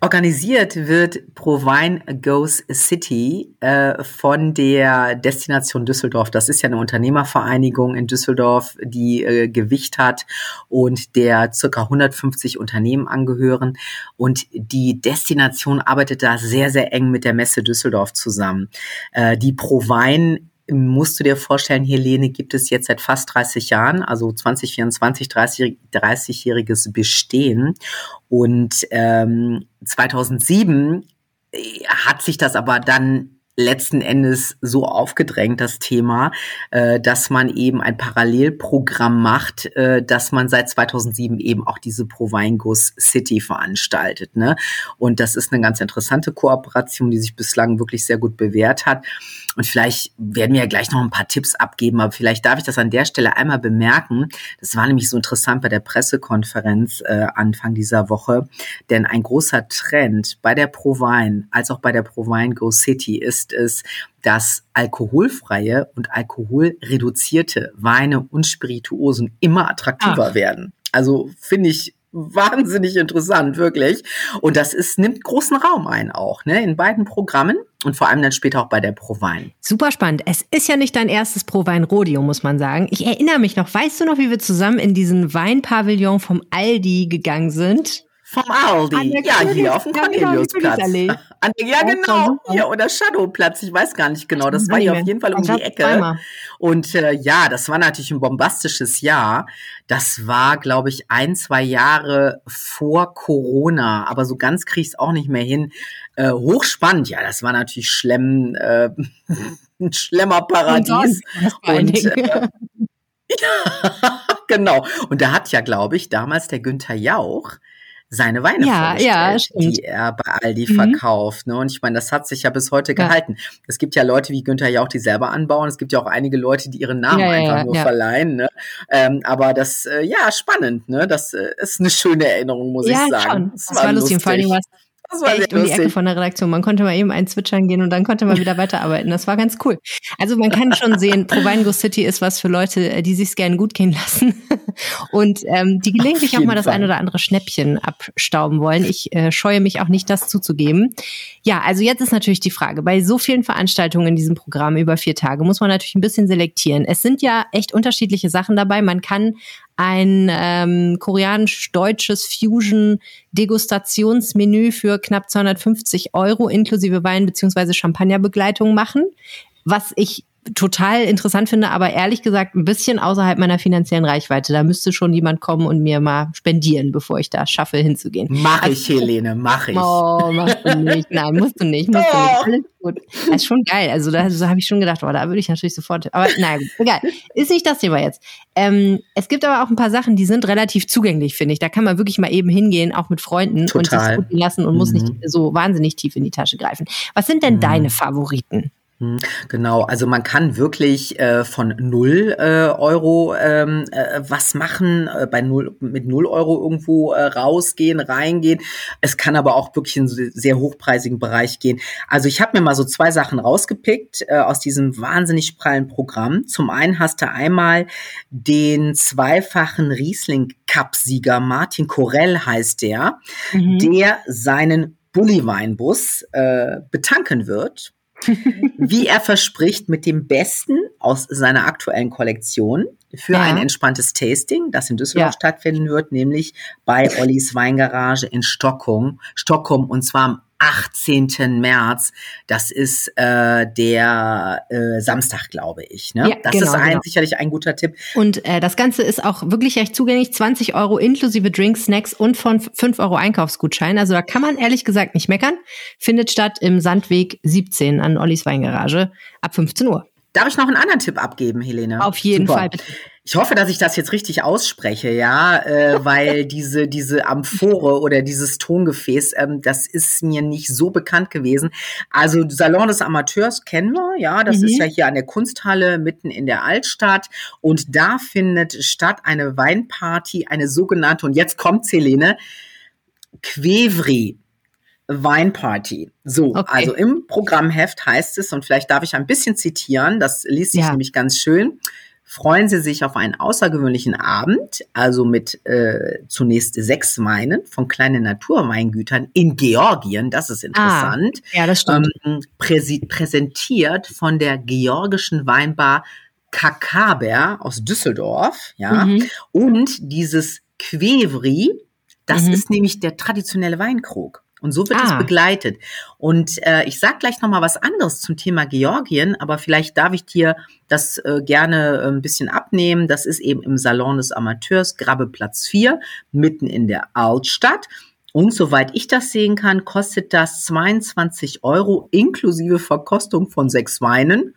Organisiert wird Provine Goes City äh, von der Destination Düsseldorf. Das ist ja eine Unternehmervereinigung in Düsseldorf, die äh, Gewicht hat und der circa 150 Unternehmen angehören. Und die Destination arbeitet da sehr, sehr eng mit der Messe Düsseldorf zusammen. Äh, die Provine musst du dir vorstellen, Helene gibt es jetzt seit fast 30 Jahren, also 2024, 30, 30-jähriges Bestehen. Und ähm, 2007 äh, hat sich das aber dann letzten Endes so aufgedrängt, das Thema, äh, dass man eben ein Parallelprogramm macht, äh, dass man seit 2007 eben auch diese Provine-Goes City veranstaltet. Ne? Und das ist eine ganz interessante Kooperation, die sich bislang wirklich sehr gut bewährt hat. Und vielleicht werden wir ja gleich noch ein paar Tipps abgeben, aber vielleicht darf ich das an der Stelle einmal bemerken. Das war nämlich so interessant bei der Pressekonferenz äh, Anfang dieser Woche, denn ein großer Trend bei der Provine als auch bei der Provine Go City ist, ist es, dass alkoholfreie und alkoholreduzierte Weine und Spirituosen immer attraktiver Ach. werden. Also finde ich wahnsinnig interessant, wirklich. Und das ist, nimmt großen Raum ein auch, ne, in beiden Programmen und vor allem dann später auch bei der Prowein. Super spannend. Es ist ja nicht dein erstes Pro-Wein-Rodeo, muss man sagen. Ich erinnere mich noch, weißt du noch, wie wir zusammen in diesen Weinpavillon vom Aldi gegangen sind? Vom Aldi. Ja, hier auf dem ja, genau, Corneliusplatz. Allee. An der- Ja, genau. super. Hier, oder Shadowplatz. Ich weiß gar nicht genau. Das war hier auf jeden Fall um die Ecke. Und äh, ja, das war natürlich ein bombastisches Jahr. Das war, glaube ich, ein, zwei Jahre vor Corona. Aber so ganz krieg ich es auch nicht mehr hin. Äh, hochspannend. Ja, das war natürlich Schlemm, äh, (laughs) ein Schlemmerparadies. Und, äh, (laughs) (laughs) genau. Und da hat ja, glaube ich, damals der Günther Jauch seine Weine Ja, ja, die er bei Aldi Mhm. verkauft. Ne? Und ich meine, das hat sich ja bis heute Ja. gehalten. Es gibt ja Leute wie Günther Jauch, die selber anbauen. Es gibt ja auch einige Leute, die ihren Namen einfach nur verleihen. Ne? Ähm, aber das, äh, ja, spannend. Ne? Das äh, ist eine schöne Erinnerung, muss ich sagen. schon. Das war lustig. Und vor war es Das war echt um die Ecke von der Redaktion. Man konnte mal eben ein Zwitschern gehen und dann konnte man wieder weiterarbeiten. Das war ganz cool. Also man kann schon sehen, Provine City ist was für Leute, äh, die sich's gerne gut gehen lassen (laughs) und ähm, die gelegentlich auch mal das Fall. ein oder andere Schnäppchen abstauben wollen. Ich äh, scheue mich auch nicht, das zuzugeben. Ja, also jetzt ist natürlich die Frage, bei so vielen Veranstaltungen in diesem Programm über vier Tage muss man natürlich ein bisschen selektieren. Es sind ja echt unterschiedliche Sachen dabei. Man kann ein ähm, koreanisch-deutsches Fusion-Degustationsmenü für knapp 250 Euro inklusive Wein- bzw. Champagnerbegleitung machen, was ich total interessant finde, aber ehrlich gesagt ein bisschen außerhalb meiner finanziellen Reichweite. Da müsste schon jemand kommen und mir mal spendieren, bevor ich da schaffe, hinzugehen. Mach ich, Helene, mach ich. Oh, machst du nicht. Nein, musst du nicht. Musst du nicht. Alles gut. Das ist schon geil. Also da so habe ich schon gedacht, oh, da würde ich natürlich sofort. Aber naja, gut, egal. Ist nicht das Thema jetzt. Ähm, es gibt aber auch ein paar Sachen, die sind relativ zugänglich, finde ich. Da kann man wirklich mal eben hingehen, auch mit Freunden und Total. sich gut lassen und muss Mhm. nicht so wahnsinnig tief in die Tasche greifen. Was sind denn Mhm. deine Favoriten? Hm, Genau, also man kann wirklich äh, von null äh, Euro ähm, äh, was machen, äh, bei null, mit null Euro irgendwo äh, rausgehen, reingehen. Es kann aber auch wirklich in sehr hochpreisigen Bereich gehen. Also ich habe mir mal so zwei Sachen rausgepickt äh, aus diesem wahnsinnig prallen Programm. Zum einen hast du einmal den zweifachen Riesling Cup Sieger Martin Corell heißt der Mhm. der seinen Bulli-Weinbus äh, betanken wird, wie er verspricht, mit dem Besten aus seiner aktuellen Kollektion für Ja. ein entspanntes Tasting, das in Düsseldorf Ja. stattfinden wird, nämlich bei Ollis Weingarage in Stockholm, Stockholm und zwar am 18. März. Das ist äh, der äh, Samstag, glaube ich. Ne? Ja, das genau, ist ein, genau. sicherlich ein guter Tipp. Und äh, das Ganze ist auch wirklich recht zugänglich. 20 Euro inklusive Drinks, Snacks und von 5 Euro Einkaufsgutschein. Also da kann man ehrlich gesagt nicht meckern. Findet statt im Sandweg 17 an Ollis Weingarage ab 15 Uhr. Darf ich noch einen anderen Tipp abgeben, Helene? Auf jeden Super. Fall. bitte. Ich hoffe, dass ich das jetzt richtig ausspreche, ja, äh, (laughs) weil diese diese Amphore oder dieses Tongefäß, ähm, das ist mir nicht so bekannt gewesen. Also Salon des Amateurs kennen wir, ja, das Mhm. ist ja hier an der Kunsthalle mitten in der Altstadt und da findet statt eine Weinparty, eine sogenannte und jetzt kommt Helene Quevri. Weinparty. So, Okay. also im Programmheft heißt es, und vielleicht darf ich ein bisschen zitieren, das liest sich Ja. nämlich ganz schön. Freuen Sie sich auf einen außergewöhnlichen Abend, also mit äh, zunächst sechs Weinen von kleinen Naturweingütern in Georgien, das ist interessant, Ja, das stimmt. ähm, präsentiert von der georgischen Weinbar Kakaber aus Düsseldorf, ja, Mhm. und dieses Quevri, das Mhm. ist nämlich der traditionelle Weinkrug. Und so wird Ah. es begleitet. Und äh, ich sag gleich noch mal was anderes zum Thema Georgien, aber vielleicht darf ich dir das äh, gerne äh, ein bisschen abnehmen. Das ist eben im Salon des Amateurs, Grabbe Platz 4, mitten in der Altstadt. Und soweit ich das sehen kann, kostet das 22 Euro inklusive Verkostung von sechs Weinen.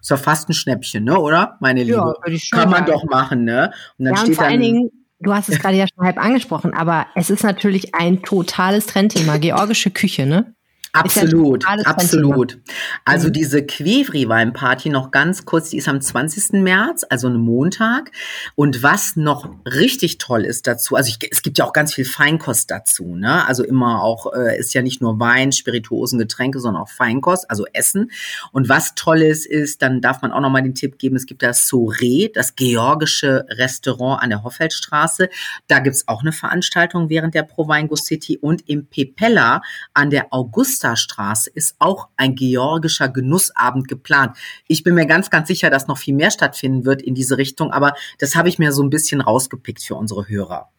Ist ja fast ein Schnäppchen, ne, oder? Meine Ja, Liebe. würde ich schon Kann man sagen. doch machen, ne? Und dann Ja, und steht vor dann, allen Dingen, du hast es gerade ja schon halb angesprochen, aber es ist natürlich ein totales Trendthema, georgische Küche, ne? Absolut, ja absolut. Also mhm. diese Quevri-Weinparty noch ganz kurz, die ist am 20. März, also ein Montag. Und was noch richtig toll ist dazu, also ich, es gibt ja auch ganz viel Feinkost dazu, ne? Also immer auch, äh, ist ja nicht nur Wein, Spirituosen, Getränke, sondern auch Feinkost, also Essen. Und was toll ist, ist, dann darf man auch noch mal den Tipp geben, es gibt das Soré, das georgische Restaurant an der Hoffeldstraße. Da gibt's auch eine Veranstaltung während der Pro Weingo City und im Pepella an der Augusta Alsterstraße ist auch ein georgischer Genussabend geplant. Ich bin mir ganz, ganz sicher, dass noch viel mehr stattfinden wird in diese Richtung, aber das habe ich mir so ein bisschen rausgepickt für unsere Hörer.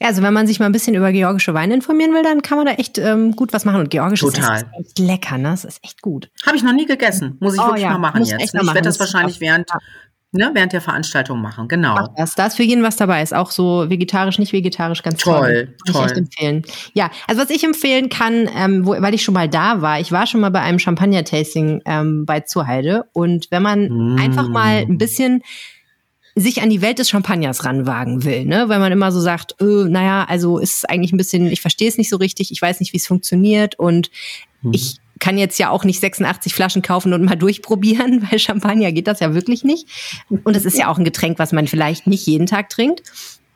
Ja, also wenn man sich mal ein bisschen über georgische Weine informieren will, dann kann man da echt ähm, gut was machen. Und georgisch Total. ist echt lecker, ne? Das ist echt gut. Habe ich noch nie gegessen. Muss ich oh, wirklich ja, mal machen jetzt. Ich werde das wahrscheinlich während ne, während der Veranstaltung machen. Genau. Ach, das, da ist für jeden was dabei. Ist auch so vegetarisch, nicht vegetarisch, ganz toll. Toll, toll. Ich echt empfehlen. Ja, also was ich empfehlen kann, ähm, wo, weil ich schon mal da war, ich war schon mal bei einem Champagner-Tasting ähm, bei Zurheide. Und wenn man mm. einfach mal ein bisschen sich an die Welt des Champagners ranwagen will, ne? Weil man immer so sagt, äh, naja, also ist es eigentlich ein bisschen, ich verstehe es nicht so richtig, ich weiß nicht, wie es funktioniert und mhm. ich kann jetzt ja auch nicht 86 Flaschen kaufen und mal (laughs) durchprobieren, weil Champagner geht das ja wirklich nicht. Und es ist ja auch ein Getränk, was man vielleicht nicht jeden Tag trinkt.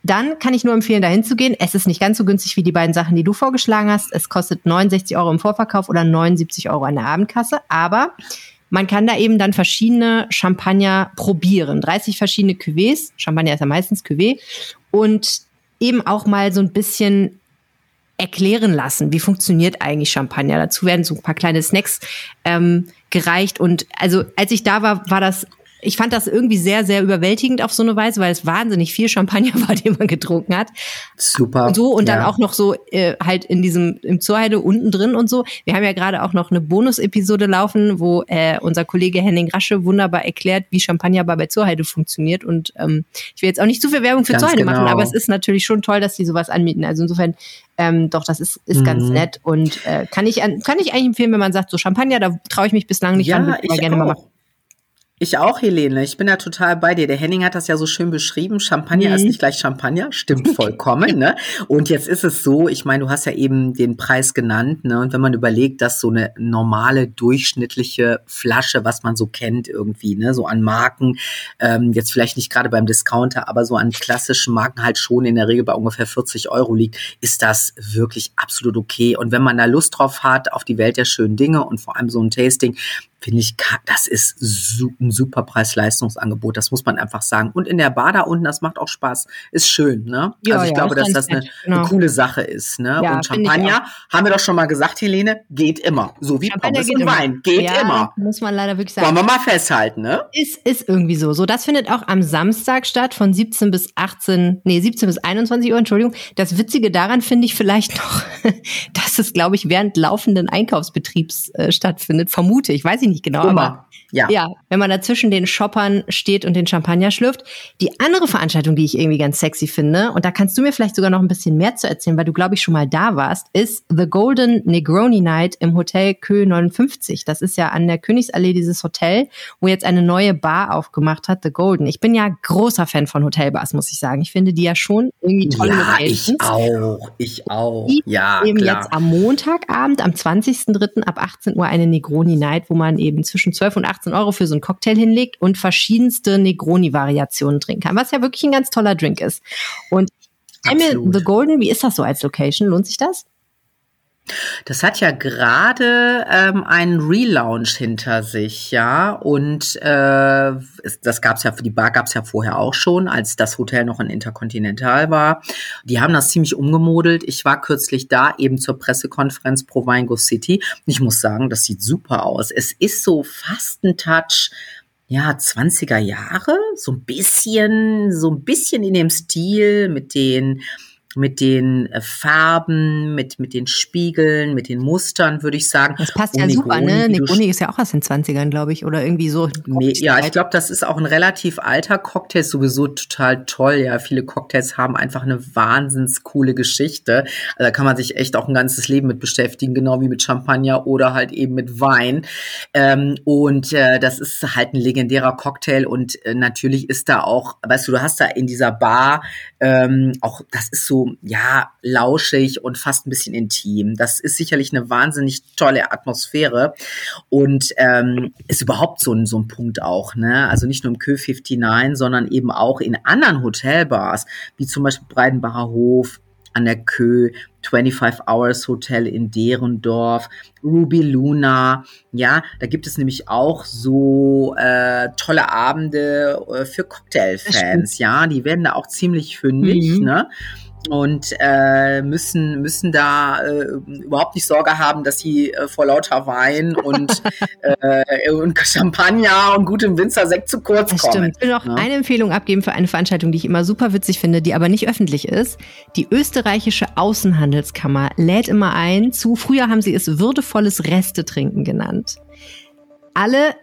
Dann kann ich nur empfehlen, dahin zu gehen. Es ist nicht ganz so günstig wie die beiden Sachen, die du vorgeschlagen hast. Es kostet 69 Euro im Vorverkauf oder 79 Euro an der Abendkasse. Aber man kann da eben dann verschiedene Champagner probieren. 30 verschiedene Cuvées. Champagner ist ja meistens Cuvée. Und eben auch mal so ein bisschen erklären lassen, wie funktioniert eigentlich Champagner. Dazu werden so ein paar kleine Snacks ähm, gereicht. Und also als ich da war, war das ich fand das irgendwie sehr, sehr überwältigend auf so eine Weise, weil es wahnsinnig viel Champagner (laughs) war, den man getrunken hat. Super. Und so und dann auch noch so äh, halt in diesem im Zurheide unten drin und so. Wir haben ja gerade auch noch eine Bonus-Episode laufen, wo äh, unser Kollege Henning Rasche wunderbar erklärt, wie Champagner bei Zurheide funktioniert. Und ähm, ich will jetzt auch nicht zu viel Werbung für ganz Zurheide genau. machen, aber es ist natürlich schon toll, dass die sowas anbieten. Also insofern ähm, doch, das ist, ist mhm. ganz nett und äh, kann ich kann ich eigentlich empfehlen, wenn man sagt, so Champagner, da traue ich mich bislang nicht ja, ran, würde ich gerne auch. mal machen. Ich auch, Helene. Ich bin da total bei dir. Der Henning hat das ja so schön beschrieben. Champagner mhm. ist nicht gleich Champagner. Stimmt (laughs) vollkommen, ne? Und jetzt ist es so, ich meine, du hast ja eben den Preis genannt, ne? Und wenn man überlegt, dass so eine normale, durchschnittliche Flasche, was man so kennt irgendwie, ne? So an Marken, ähm, jetzt vielleicht nicht gerade beim Discounter, aber so an klassischen Marken halt schon in der Regel bei ungefähr 40 Euro liegt, ist das wirklich absolut okay. Und wenn man da Lust drauf hat, auf die Welt der schönen Dinge und vor allem so ein Tasting, finde ich, das ist ein super Preis-Leistungsangebot, das muss man einfach sagen. Und in der Bar da unten, das macht auch Spaß, ist schön, ne? Ja, also ich ja, glaube, dass das eine, genau. eine, coole Sache ist, ne? Ja, und Champagner, haben wir doch schon mal gesagt, Helene, geht immer. So wie Champagner Pommes und Wein, geht immer. Muss man leider wirklich sagen. Wollen wir mal festhalten, ne? Ist, ist irgendwie so. So, das findet auch am Samstag statt, von 17 bis 18, nee, 17 bis 21 Uhr, Entschuldigung. Das Witzige daran finde ich vielleicht noch, (laughs) dass es, glaube ich, während laufenden Einkaufsbetriebs äh, stattfindet, vermute ich, weiß ich nicht genau. Immer. Ja. ja, wenn man da zwischen den Shoppern steht und den Champagner schlürft. Die andere Veranstaltung, die ich irgendwie ganz sexy finde, und da kannst du mir vielleicht sogar noch ein bisschen mehr zu erzählen, weil du, glaube ich, schon mal da warst, ist The Golden Negroni Night im Hotel Kö 59. Das ist ja an der Königsallee dieses Hotel, wo jetzt eine neue Bar aufgemacht hat, The Golden. Ich bin ja großer Fan von Hotelbars, muss ich sagen. Ich finde die ja schon irgendwie toll. Ja, ich auch, ich auch. Die ja, eben klar. jetzt am Montagabend, am 20.03. ab 18 Uhr eine Negroni Night, wo man eben zwischen 12 und 18 18 Euro für so einen Cocktail hinlegt und verschiedenste Negroni-Variationen trinken kann, was ja wirklich ein ganz toller Drink ist. Und Absolut. The Golden, wie ist das so als Location? Lohnt sich das? Das hat ja gerade ähm, einen Relaunch hinter sich, ja. Und äh, das gab's ja für die Bar gab's ja vorher auch schon, als das Hotel noch ein Intercontinental war. Die haben das ziemlich umgemodelt. Ich war kürzlich da eben zur Pressekonferenz Pro Weingo City. Ich muss sagen, das sieht super aus. Es ist so fast ein Touch ja, 20er Jahre, so ein bisschen, so ein bisschen in dem Stil mit den mit den äh, Farben, mit, mit den Spiegeln, mit den Mustern, würde ich sagen. Das passt ja super, ne? Negroni ist ja auch aus den 20ern, glaube ich, oder irgendwie so. Nee, ja, ich glaube, das ist auch ein relativ alter Cocktail, sowieso total toll. Ja, viele Cocktails haben einfach eine wahnsinns coole Geschichte. Also da kann man sich echt auch ein ganzes Leben mit beschäftigen, genau wie mit Champagner oder halt eben mit Wein. Ähm, und äh, das ist halt ein legendärer Cocktail und äh, natürlich ist da auch, weißt du, du hast da in dieser Bar ähm, auch, das ist so so, ja, lauschig und fast ein bisschen intim. Das ist sicherlich eine wahnsinnig tolle Atmosphäre und ähm, ist überhaupt so ein, so ein Punkt auch, ne? Also nicht nur im Kö 59, sondern eben auch in anderen Hotelbars, wie zum Beispiel Breidenbacher Hof, an der Kö, 25 Hours Hotel in Derendorf, Ruby Luna. Ja, da gibt es nämlich auch so äh, tolle Abende äh, für Cocktailfans. Ja, die werden da auch ziemlich fündig. Mhm. Ne? Und äh, müssen müssen da äh, überhaupt nicht Sorge haben, dass sie äh, vor lauter Wein und, (laughs) äh, und Champagner und gutem Winzersekt zu kurz das kommen. Stimmt. Ich will noch ja. eine Empfehlung abgeben für eine Veranstaltung, die ich immer super witzig finde, die aber nicht öffentlich ist. Die österreichische Außenhandelskammer lädt immer ein zu, früher haben sie es würdevolles Restetrinken genannt. Alle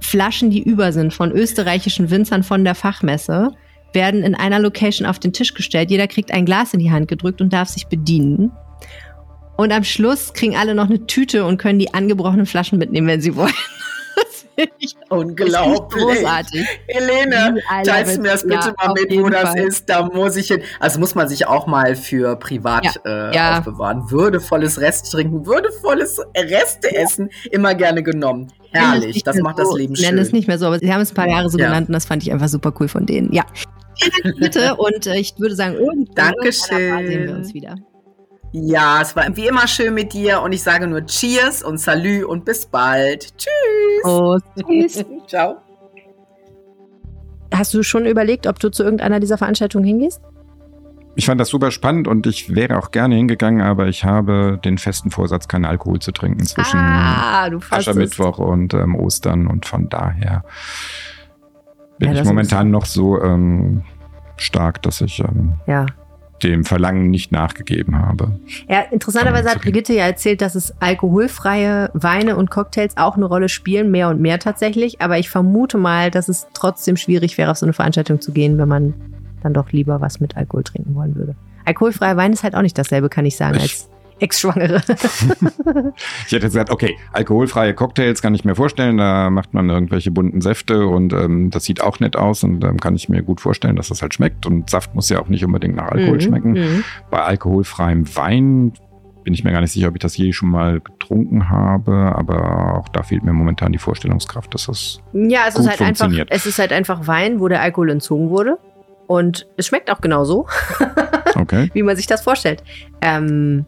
Flaschen, die über sind von österreichischen Winzern von der Fachmesse, werden in einer Location auf den Tisch gestellt. Jeder kriegt ein Glas in die Hand gedrückt und darf sich bedienen. Und am Schluss kriegen alle noch eine Tüte und können die angebrochenen Flaschen mitnehmen, wenn sie wollen. (laughs) Ich, Unglaublich. Großartig. Helene, teilst mir das bitte ja, mal mit, wo das Fall. ist. Da muss ich hin. Also muss man sich auch mal für privat ja, äh, ja. aufbewahren. Würdevolles Rest trinken, würdevolles Reste essen, immer gerne genommen. Herrlich, das macht so, das Leben schön. Ich nenne es nicht mehr so, aber sie haben es ein paar Jahre so genannt und das fand ich einfach super cool von denen. Ja. Bitte (laughs) und äh, ich würde sagen, irgendwann Dankeschön. sehen wir uns wieder. Ja, es war wie immer schön mit dir und ich sage nur Cheers und Salü und bis bald. Tschüss. Prost. (laughs) Tschüss. Ciao. Hast du schon überlegt, ob du zu irgendeiner dieser Veranstaltungen hingehst? Ich fand das super spannend und ich wäre auch gerne hingegangen, aber ich habe den festen Vorsatz, keinen Alkohol zu trinken zwischen ah, Aschermittwoch und ähm, Ostern und von daher bin ja, ich momentan noch so ähm, stark, dass ich ähm, ja dem Verlangen nicht nachgegeben habe. Ja, interessanterweise hat Brigitte ja erzählt, dass es alkoholfreie Weine und Cocktails auch eine Rolle spielen, mehr und mehr tatsächlich. Aber ich vermute mal, dass es trotzdem schwierig wäre, auf so eine Veranstaltung zu gehen, wenn man dann doch lieber was mit Alkohol trinken wollen würde. Alkoholfreier Wein ist halt auch nicht dasselbe, kann ich sagen, ich als Ex-Schwangere. (laughs) ich hätte gesagt, okay, alkoholfreie Cocktails kann ich mir vorstellen, da macht man irgendwelche bunten Säfte und ähm, das sieht auch nett aus und ähm, kann ich mir gut vorstellen, dass das halt schmeckt und Saft muss ja auch nicht unbedingt nach Alkohol mhm, schmecken. Mhm. Bei alkoholfreiem Wein bin ich mir gar nicht sicher, ob ich das je schon mal getrunken habe, aber auch da fehlt mir momentan die Vorstellungskraft, dass das ja, es gut ist halt funktioniert. einfach, es ist halt einfach Wein, wo der Alkohol entzogen wurde. Und es schmeckt auch genauso, okay. (laughs) wie man sich das vorstellt. Ähm,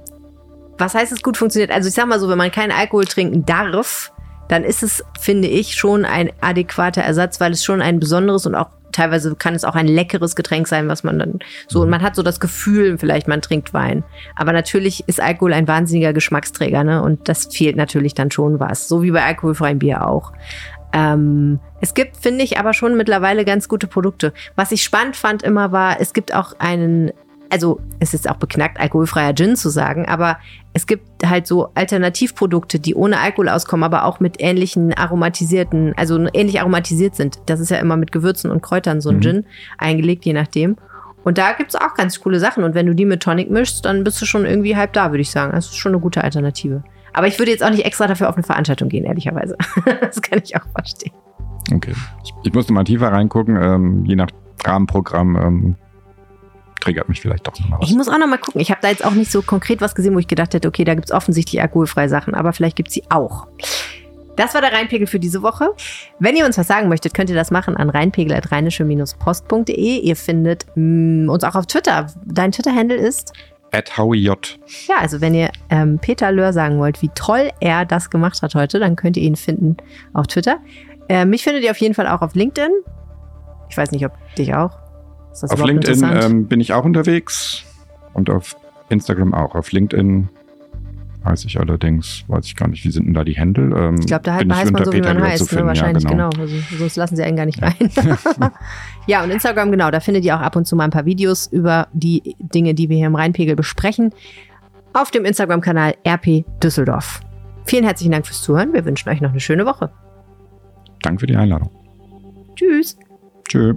was heißt es gut funktioniert? Also ich sag mal so, wenn man keinen Alkohol trinken darf, dann ist es, finde ich, schon ein adäquater Ersatz, weil es schon ein besonderes und auch teilweise kann es auch ein leckeres Getränk sein, was man dann so und man hat so das Gefühl, vielleicht man trinkt Wein. Aber natürlich ist Alkohol ein wahnsinniger Geschmacksträger, ne? Und das fehlt natürlich dann schon was, so wie bei alkoholfreiem Bier auch. Ähm, es gibt, finde ich, aber schon mittlerweile ganz gute Produkte. Was ich spannend fand immer war, es gibt auch einen also es ist auch beknackt, alkoholfreier Gin zu sagen, aber es gibt halt so Alternativprodukte, die ohne Alkohol auskommen, aber auch mit ähnlichen aromatisierten, also ähnlich aromatisiert sind. Das ist ja immer mit Gewürzen und Kräutern so ein mhm. Gin eingelegt, je nachdem. Und da gibt es auch ganz coole Sachen. Und wenn du die mit Tonic mischst, dann bist du schon irgendwie halb da, würde ich sagen. Das ist schon eine gute Alternative. Aber ich würde jetzt auch nicht extra dafür auf eine Veranstaltung gehen, ehrlicherweise. (laughs) das kann ich auch verstehen. Okay. Ich, ich musste mal tiefer reingucken. Ähm, je nach Rahmenprogramm ähm, triggert mich vielleicht doch nochmal was. Ich muss auch nochmal gucken. Ich habe da jetzt auch nicht so konkret was gesehen, wo ich gedacht hätte, okay, da gibt es offensichtlich alkoholfreie Sachen, aber vielleicht gibt es sie auch. Das war der Rheinpegel für diese Woche. Wenn ihr uns was sagen möchtet, könnt ihr das machen an rheinpegel.rheinische-post.de. Ihr findet mh, mm, uns auch auf Twitter. Dein Twitter-Handle ist? At HowieJ. Ja, also wenn ihr ähm, Peter Löhr sagen wollt, wie toll er das gemacht hat heute, dann könnt ihr ihn finden auf Twitter. Äh, mich findet ihr auf jeden Fall auch auf LinkedIn. Ich weiß nicht, ob dich auch auf LinkedIn ähm, bin ich auch unterwegs und auf Instagram auch. Auf LinkedIn weiß ich allerdings, weiß ich gar nicht, wie sind denn da die Händel? Ähm, ich glaube, da heißt man so, wie man heißt, ne? wahrscheinlich, ja, genau. genau. Also, sonst lassen sie einen gar nicht rein. (laughs) (laughs) ja, und Instagram, genau, da findet ihr auch ab und zu mal ein paar Videos über die Dinge, die wir hier im Rheinpegel besprechen. Auf dem Instagram-Kanal RP Düsseldorf. Vielen herzlichen Dank fürs Zuhören. Wir wünschen euch noch eine schöne Woche. Danke für die Einladung. Tschüss. Tschüss.